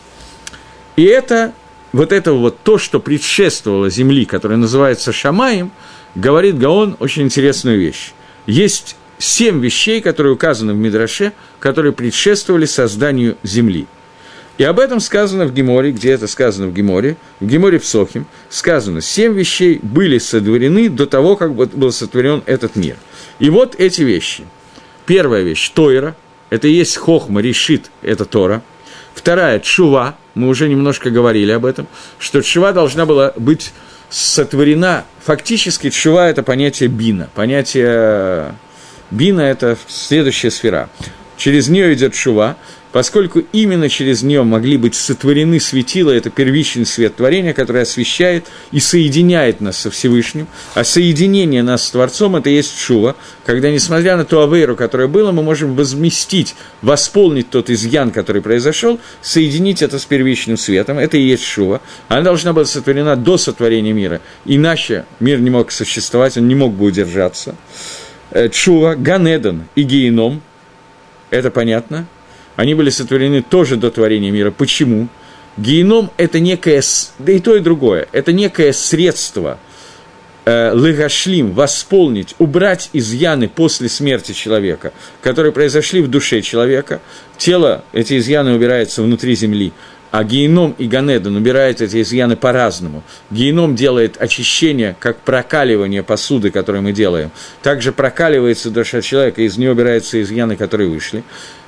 И это, вот это вот то, что предшествовало земли, которая называется Шамаем, говорит Гаон очень интересную вещь. Есть семь вещей, которые указаны в Мидраше, которые предшествовали созданию земли. И об этом сказано в Геморе, где это сказано в Геморе, в Геморе в Сохим, сказано, семь вещей были сотворены до того, как был сотворен этот мир. И вот эти вещи. Первая вещь – Тойра – это и есть хохма, решит, это Тора. Вторая – чува, мы уже немножко говорили об этом, что чува должна была быть сотворена, фактически чува – это понятие бина, понятие бина – это следующая сфера. Через нее идет шува, поскольку именно через нее могли быть сотворены светила, это первичный свет творения, который освещает и соединяет нас со Всевышним, а соединение нас с Творцом – это есть шува, когда, несмотря на ту авейру, которая была, мы можем возместить, восполнить тот изъян, который произошел, соединить это с первичным светом, это и есть шува. Она должна быть сотворена до сотворения мира, иначе мир не мог существовать, он не мог бы удержаться. Чува, э, Ганедан и Геном, это понятно – они были сотворены тоже до творения мира. Почему? Геном – это некое, да и то, и другое, это некое средство э, лыгашлим, восполнить, убрать изъяны после смерти человека, которые произошли в душе человека. Тело, эти изъяны убираются внутри земли, а геном и Ганедан убирают эти изъяны по-разному. Геном делает очищение, как прокаливание посуды, которое мы делаем. Также прокаливается душа человека, из нее убираются изъяны, которые вышли.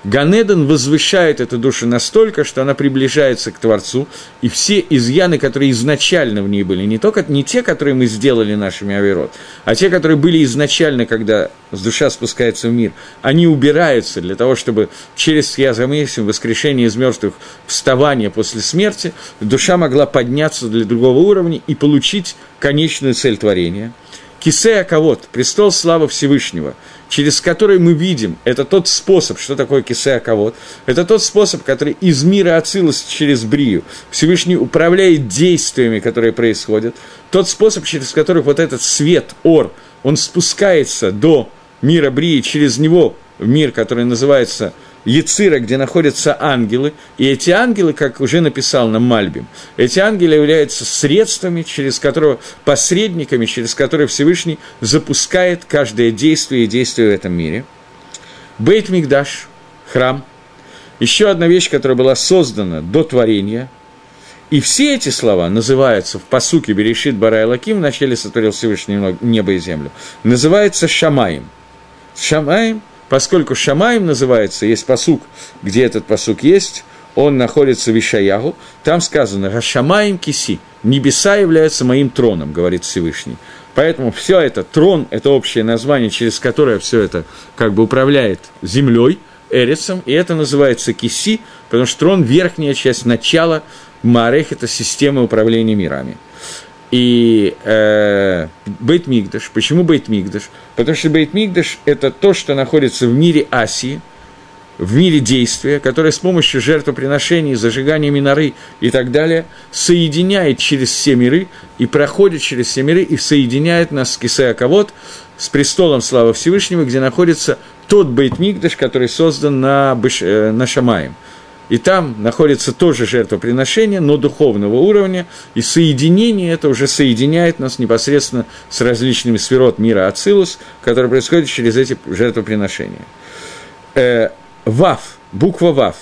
Ганеден возвышает эту душу настолько, что она приближается к Творцу, и все изъяны, которые изначально в ней были, не только не те, которые мы сделали нашими авирот, а те, которые были изначально, когда душа спускается в мир, они убираются для того, чтобы через Язамесим, воскрешение из мертвых, вставание после смерти, душа могла подняться для другого уровня и получить конечную цель творения. Кисея Кавод, престол славы Всевышнего – через который мы видим, это тот способ, что такое кисея кавод, это тот способ, который из мира Ацилус через Брию Всевышний управляет действиями, которые происходят, тот способ, через который вот этот свет, ор, он спускается до мира Брии, через него в мир, который называется Яцира, где находятся ангелы, и эти ангелы, как уже написал нам Мальбим, эти ангелы являются средствами, через которые, посредниками, через которые Всевышний запускает каждое действие и действие в этом мире. Бейт Мигдаш, храм, еще одна вещь, которая была создана до творения, и все эти слова называются в посуке Берешит Барай Лаким, вначале сотворил Всевышний небо и землю, называется Шамаем. Шамаем – поскольку Шамаем называется, есть посук, где этот посук есть, он находится в Ишаягу, там сказано «Рашамаем киси», «Небеса являются моим троном», говорит Всевышний. Поэтому все это, трон – это общее название, через которое все это как бы управляет землей, Эрицем, и это называется киси, потому что трон – верхняя часть начала это система управления мирами – и э, Бейт Мигдаш. Почему Бейт Мигдаш? Потому что Бейт Мигдаш – это то, что находится в мире Асии, в мире действия, которое с помощью жертвоприношений, зажигания миноры и так далее соединяет через все миры и проходит через все миры и соединяет нас с Кисея Кавод, с престолом Славы Всевышнего, где находится тот Бейт Мигдаш, который создан на, Быш, э, на Шамаем – и там находится тоже жертвоприношение, но духовного уровня, и соединение это уже соединяет нас непосредственно с различными сферот мира Ацилус, которые происходят через эти жертвоприношения. Э, вав, буква Вав,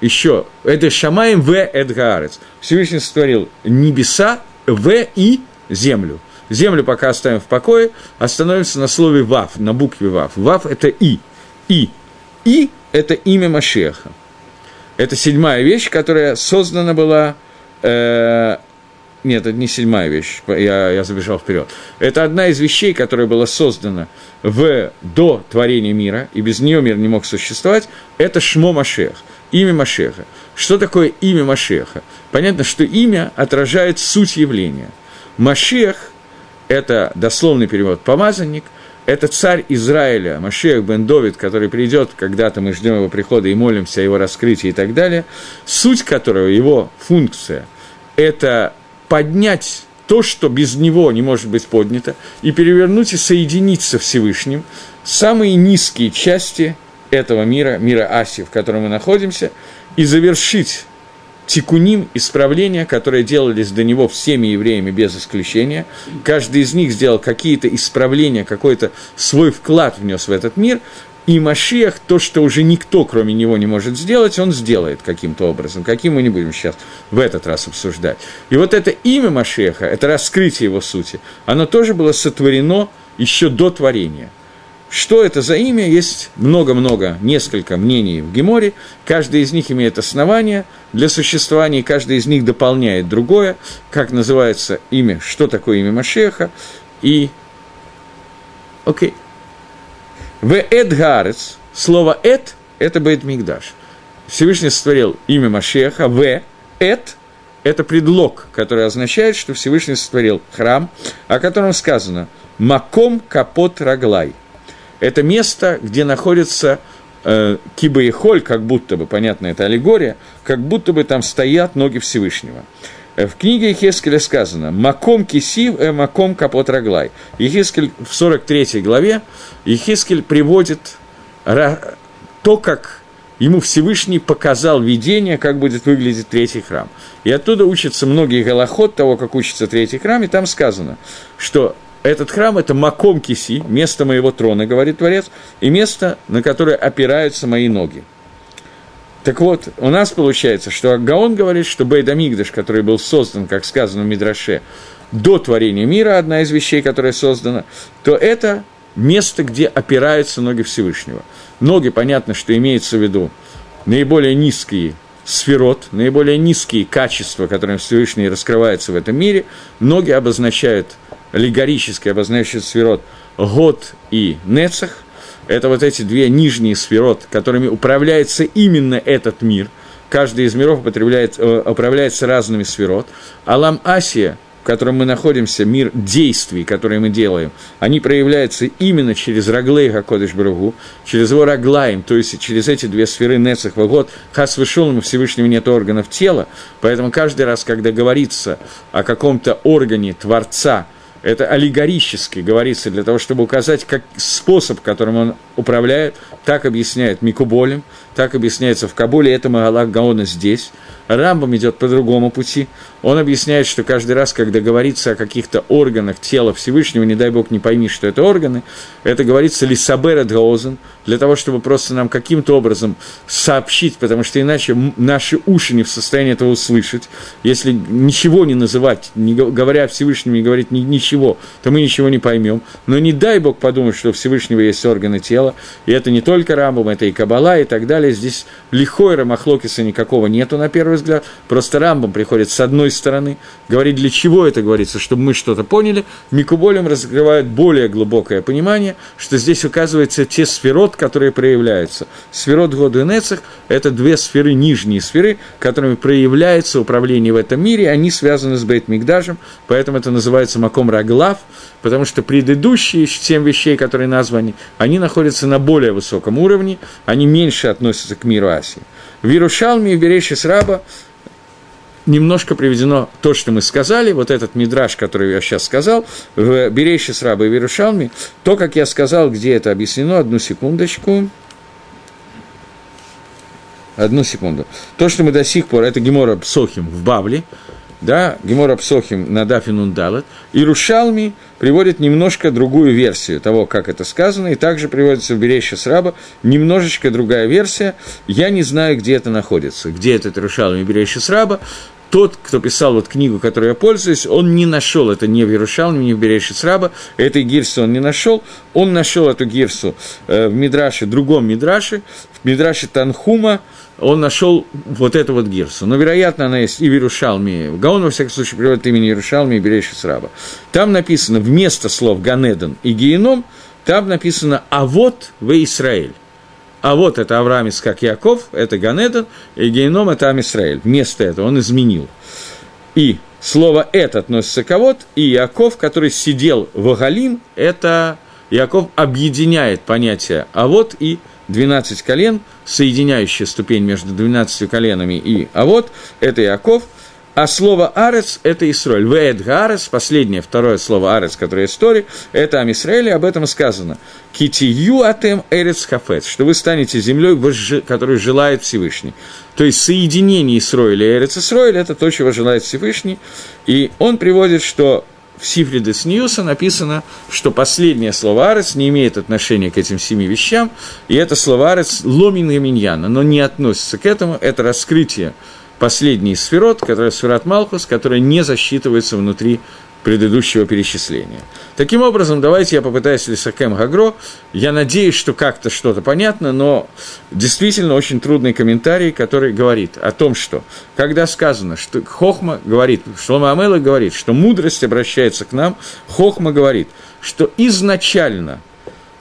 еще, это Шамаем В. Эдгаарец. Всевышний сотворил небеса, В и землю. Землю пока оставим в покое, остановимся на слове Вав, на букве Вав. Вав – это И. И. И – это имя Машеха. Это седьмая вещь, которая создана была... Э, нет, это не седьмая вещь, я, я забежал вперед. Это одна из вещей, которая была создана в, до творения мира, и без нее мир не мог существовать, это Шмо Машех, имя Машеха. Что такое имя Машеха? Понятно, что имя отражает суть явления. Машех – это дословный перевод «помазанник», – это царь Израиля, Машех бен Довид, который придет, когда-то мы ждем его прихода и молимся о его раскрытии и так далее, суть которого, его функция, это поднять то, что без него не может быть поднято, и перевернуть и соединить со Всевышним самые низкие части этого мира, мира Аси, в котором мы находимся, и завершить тикуним, исправления, которые делались до него всеми евреями без исключения. Каждый из них сделал какие-то исправления, какой-то свой вклад внес в этот мир, и Машиах, то, что уже никто, кроме него, не может сделать, он сделает каким-то образом. Каким мы не будем сейчас в этот раз обсуждать. И вот это имя Машеха, это раскрытие его сути, оно тоже было сотворено еще до творения. Что это за имя? Есть много-много, несколько мнений в Геморе. Каждый из них имеет основание для существования, каждый из них дополняет другое, как называется имя, что такое имя Машеха. И, окей. В Эдгарец, слово Эд – это Бейт Мигдаш. Всевышний сотворил имя Машеха, В, Эд – это предлог, который означает, что Всевышний сотворил храм, о котором сказано «Маком капот раглай» это место, где находится э, Киба и Холь, как будто бы, понятно, это аллегория, как будто бы там стоят ноги Всевышнего. Э, в книге Ехескеля сказано «Маком кисив, э, маком капот раглай». Ехескель в 43 главе, Ехескель приводит то, как ему Всевышний показал видение, как будет выглядеть третий храм. И оттуда учатся многие голоход того, как учится третий храм, и там сказано, что этот храм – это маком киси, место моего трона, говорит Творец, и место, на которое опираются мои ноги. Так вот, у нас получается, что Гаон говорит, что Бейдамигдаш, который был создан, как сказано в Мидраше, до творения мира, одна из вещей, которая создана, то это место, где опираются ноги Всевышнего. Ноги, понятно, что имеется в виду наиболее низкие сферот, наиболее низкие качества, которыми Всевышний раскрывается в этом мире. Ноги обозначают – аллегорически обозначает сферот Год и Нецах. Это вот эти две нижние сферот, которыми управляется именно этот мир. Каждый из миров употребляет, э, управляется разными сферот. Алам Асия, в котором мы находимся, мир действий, которые мы делаем, они проявляются именно через Раглей Гакодыш Бругу, через его Раглаем, то есть через эти две сферы Нецах Вагод, Хас вышел, у Всевышнего нет органов тела, поэтому каждый раз, когда говорится о каком-то органе Творца – это аллегорически говорится для того, чтобы указать как способ, которым он управляет, так объясняет Микуболем, так объясняется в Кабуле, это Магалак Гаона здесь. Рамбам идет по другому пути. Он объясняет, что каждый раз, когда говорится о каких-то органах тела Всевышнего, не дай Бог не пойми, что это органы, это говорится лисабера дгаозен, для того, чтобы просто нам каким-то образом сообщить, потому что иначе наши уши не в состоянии этого услышать. Если ничего не называть, не говоря Всевышнему, не говорить ничего, то мы ничего не поймем. Но не дай Бог подумать, что у Всевышнего есть органы тела, и это не только Рамбам, это и Кабала и так далее. Здесь лихойра Махлокиса никакого нету на первый взгляд. Просто Рамбам приходит с одной стороны, говорит, для чего это говорится, чтобы мы что-то поняли. Микуболем разгревает более глубокое понимание, что здесь указывается те сферот, которые проявляются. Сферот года и это две сферы, нижние сферы, которыми проявляется управление в этом мире, они связаны с Бейт Мигдажем, поэтому это называется Маком Раглав, потому что предыдущие семь вещей, которые названы, они находятся на более высоком уровне, они меньше относятся к миру Асии. В Иерушалме и в Береши Раба немножко приведено то, что мы сказали, вот этот мидраж, который я сейчас сказал, в Берейше с Раба и Вирушалме, то, как я сказал, где это объяснено, одну секундочку. Одну секунду. То, что мы до сих пор, это Гемора Псохим в Бавле, да, Гемора Псохим на Дафин Далат, и Рушалми приводит немножко другую версию того, как это сказано, и также приводится в Береще Сраба немножечко другая версия. Я не знаю, где это находится, где этот Рушалми Береще Сраба. Тот, кто писал вот книгу, которой я пользуюсь, он не нашел это ни в Иерушалме, ни в Береши Сраба, этой гирсы он не нашел, он нашел эту гирсу э, в Мидраше, другом Мидраше, в Мидраше Танхума, он нашел вот эту вот гирсу. Но, вероятно, она есть и в Иерушалме. Гаон, во всяком случае, приводит имени Иерушалме и Береши Сраба. Там написано вместо слов Ганедон и Геном, там написано «А вот вы Израиль». А вот это Авраам Искак Яков, это Ганедон, и Геном – это Амисраэль. Вместо этого он изменил. И слово «это» относится к «вот», и Яков, который сидел в Агалим, это Яков объединяет понятие «а вот» и 12 колен, соединяющая ступень между 12 коленами и «а вот» – это Иаков, а слово «арец» – это Исроль. «Веэд гаарец» – последнее, второе слово «арец», которое истории, это Амисраэль, и об этом сказано. «Китию атем эрец хафец», что вы станете землей, которую желает Всевышний. То есть соединение Исроиля и Эрец Исроиля – это то, чего желает Всевышний. И он приводит, что в Сифридес Ньюса написано, что последнее слово «арец» не имеет отношения к этим семи вещам, и это слово «арец» ломин и миньяна, но не относится к этому, это раскрытие последней сферот, которая сферат Малхус, которая не засчитывается внутри предыдущего перечисления. Таким образом, давайте я попытаюсь Лисакем Гагро. Я надеюсь, что как-то что-то понятно, но действительно очень трудный комментарий, который говорит о том, что когда сказано, что Хохма говорит, Шлома Амела говорит, что мудрость обращается к нам, Хохма говорит, что изначально –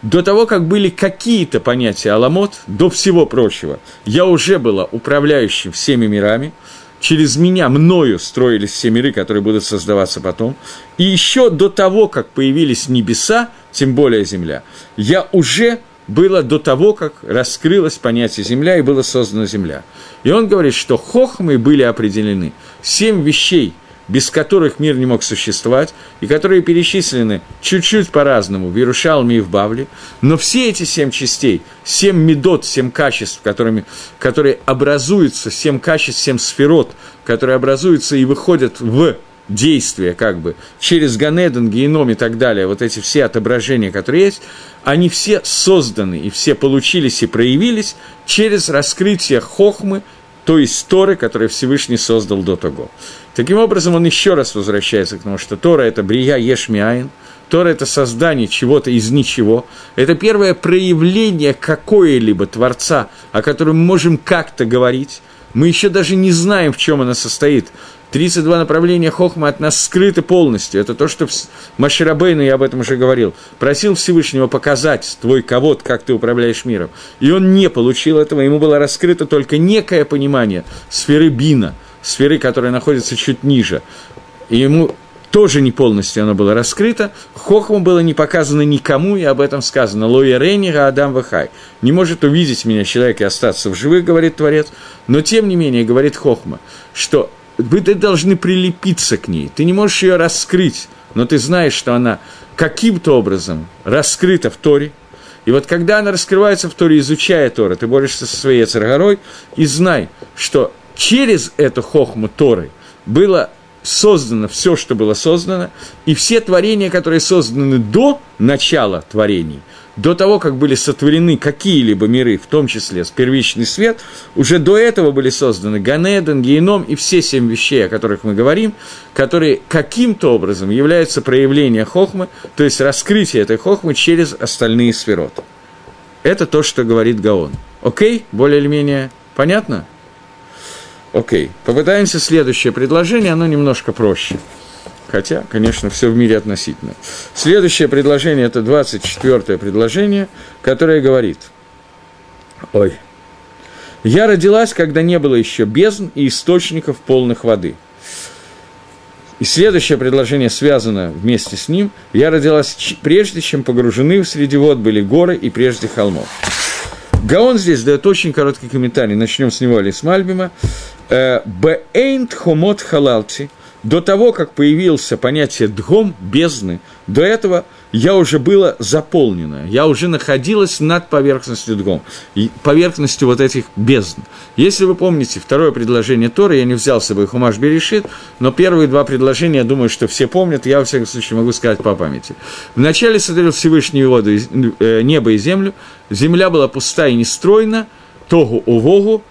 до того, как были какие-то понятия Аламот, до всего прочего, я уже была управляющим всеми мирами – через меня, мною строились все миры, которые будут создаваться потом. И еще до того, как появились небеса, тем более земля, я уже было до того, как раскрылось понятие земля и была создана земля. И он говорит, что хохмы были определены. Семь вещей – без которых мир не мог существовать, и которые перечислены чуть-чуть по-разному в Иерушалме и в Бавле, но все эти семь частей, семь медот, семь качеств, которыми, которые образуются, семь качеств, семь сферот, которые образуются и выходят в действие, как бы, через Ганеден, Геном и так далее, вот эти все отображения, которые есть, они все созданы и все получились и проявились через раскрытие хохмы той Торы, которую Всевышний создал до того. Таким образом, он еще раз возвращается к тому, что Тора – это брия ешмиаин, Тора – это создание чего-то из ничего. Это первое проявление какое-либо Творца, о котором мы можем как-то говорить. Мы еще даже не знаем, в чем оно состоит. 32 направления Хохма от нас скрыты полностью. Это то, что Маширабейну, я об этом уже говорил, просил Всевышнего показать твой ковод, как ты управляешь миром. И он не получил этого, ему было раскрыто только некое понимание сферы Бина, сферы, которая находится чуть ниже. И ему тоже не полностью оно было раскрыто, Хохма было не показано никому, и об этом сказано. Лоя Рейнира Адам Вахай. Не может увидеть меня человек и остаться в живых, говорит Творец, но тем не менее, говорит Хохма, что вы должны прилепиться к ней. Ты не можешь ее раскрыть, но ты знаешь, что она каким-то образом раскрыта в Торе. И вот когда она раскрывается в Торе, изучая Торы, ты борешься со своей царгорой, и знай, что через эту хохму Торы было создано все, что было создано, и все творения, которые созданы до начала творений – до того, как были сотворены какие-либо миры, в том числе с первичный свет, уже до этого были созданы Ганеден, Геном и все семь вещей, о которых мы говорим, которые каким-то образом являются проявлением хохмы, то есть раскрытие этой хохмы через остальные сфероты. Это то, что говорит Гаон. Окей? Более или менее понятно? Окей. Попытаемся следующее предложение, оно немножко проще. Хотя, конечно, все в мире относительно. Следующее предложение – это 24-е предложение, которое говорит, ой, «Я родилась, когда не было еще бездн и источников полных воды». И следующее предложение связано вместе с ним. «Я родилась прежде, чем погружены в среди вод были горы и прежде холмов». Гаон здесь дает очень короткий комментарий, начнем с него, Алис Мальбима. «Э, «Бэйнт хомот халалти» – до того, как появился понятие «дгом», бездны, до этого я уже была заполнена, я уже находилась над поверхностью дгом, поверхностью вот этих бездн. Если вы помните второе предложение Торы, я не взял с собой Хумаш Берешит, но первые два предложения, я думаю, что все помнят, я, во всяком случае, могу сказать по памяти. Вначале сотворил Всевышний воду, э, небо и землю, земля была пуста и нестройна, тогу увогу,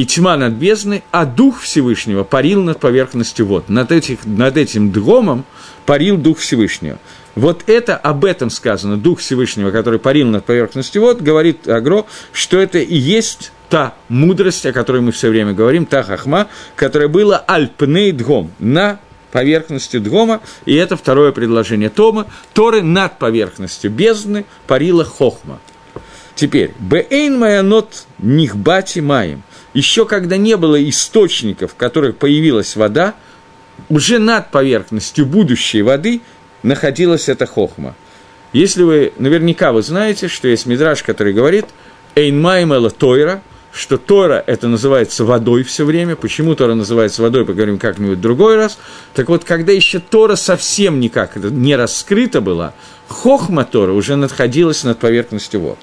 и тьма над бездной, а Дух Всевышнего парил над поверхностью вод. Над, этих, над этим дгомом парил Дух Всевышнего. Вот это, об этом сказано, Дух Всевышнего, который парил над поверхностью вод, говорит Агро, что это и есть та мудрость, о которой мы все время говорим, та хахма, которая была альпней дгом, на поверхностью дгома, и это второе предложение Тома, Торы над поверхностью бездны парила хохма. Теперь, бэйн маянот нихбати маем еще когда не было источников, в которых появилась вода, уже над поверхностью будущей воды находилась эта хохма. Если вы, наверняка вы знаете, что есть мидраж, который говорит «Эйнмаймела Тойра», что Тора это называется водой все время. Почему Тора называется водой, поговорим как-нибудь другой раз. Так вот, когда еще Тора совсем никак не раскрыта была, хохма Тора уже находилась над поверхностью вод.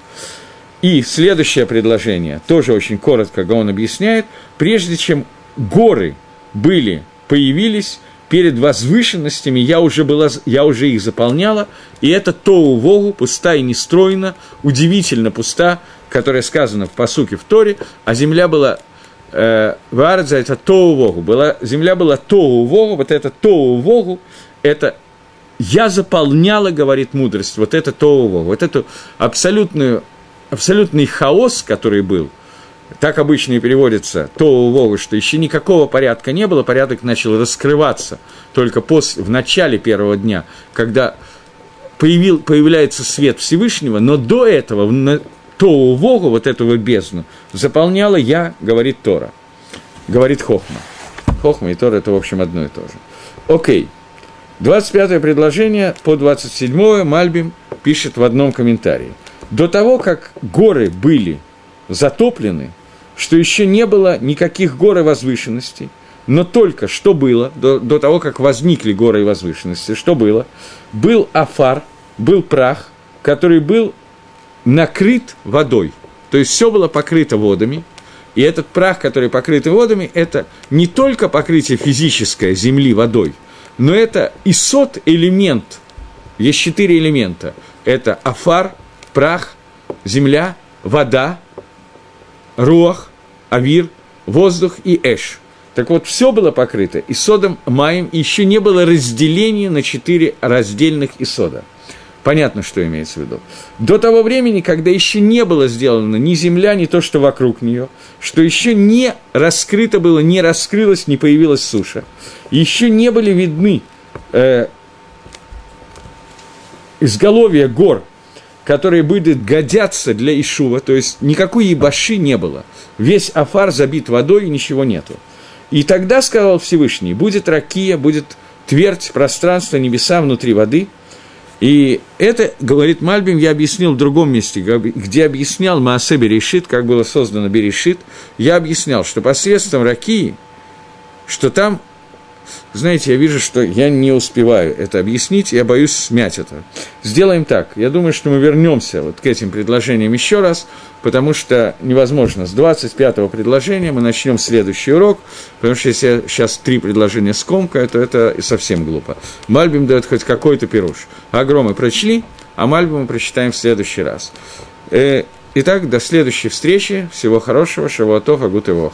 И следующее предложение, тоже очень коротко он объясняет, прежде чем горы были, появились, перед возвышенностями я уже, была, я уже их заполняла, и это Тоу Вогу, пуста и нестройна, удивительно пуста, которая сказана в посуке в Торе, а земля была э, Варадза это Тоу Вогу. Была, земля была Тоу Вогу, вот это Тоу Вогу, это я заполняла, говорит мудрость, вот это Тоу Вогу, вот эту абсолютную, абсолютный хаос, который был, так обычно и переводится Тоу Вогу, что еще никакого порядка не было, порядок начал раскрываться только после, в начале первого дня, когда появил, появляется свет Всевышнего, но до этого в Тоу Вогу, вот этого бездну, заполняла я, говорит Тора, говорит Хохма. Хохма и Тора – это, в общем, одно и то же. Окей. 25 предложение по 27 Мальбим пишет в одном комментарии. До того, как горы были затоплены, что еще не было никаких гор и возвышенностей, но только что было, до, до того, как возникли горы и возвышенности, что было? Был афар, был прах, который был накрыт водой. То есть все было покрыто водами, и этот прах, который покрыт водами, это не только покрытие физическое земли водой, но это и сот элемент. Есть четыре элемента. Это афар, прах, земля, вода, руах, авир, воздух и эш – так вот, все было покрыто и содом, маем, и еще не было разделения на четыре раздельных исода. Понятно, что имеется в виду. До того времени, когда еще не было сделано ни земля, ни то, что вокруг нее, что еще не раскрыто было, не раскрылось, не появилась суша, еще не были видны э, изголовья гор, которые будут годятся для Ишува, то есть никакой ебаши не было. Весь афар забит водой и ничего нету. И тогда, сказал Всевышний, будет ракия, будет твердь, пространство, небеса внутри воды. И это, говорит Мальбим, я объяснил в другом месте, где объяснял Маасе Берешит, как было создано Берешит, я объяснял, что посредством ракии, что там знаете, я вижу, что я не успеваю это объяснить, я боюсь смять это. Сделаем так. Я думаю, что мы вернемся вот к этим предложениям еще раз, потому что невозможно. С 25-го предложения мы начнем следующий урок, потому что если я сейчас три предложения скомкаю, то это совсем глупо. Мальбим дает хоть какой-то пируш. Агромы прочли, а Мальбим мы прочитаем в следующий раз. Э, итак, до следующей встречи. Всего хорошего. Шавуатов, Агут и Вох.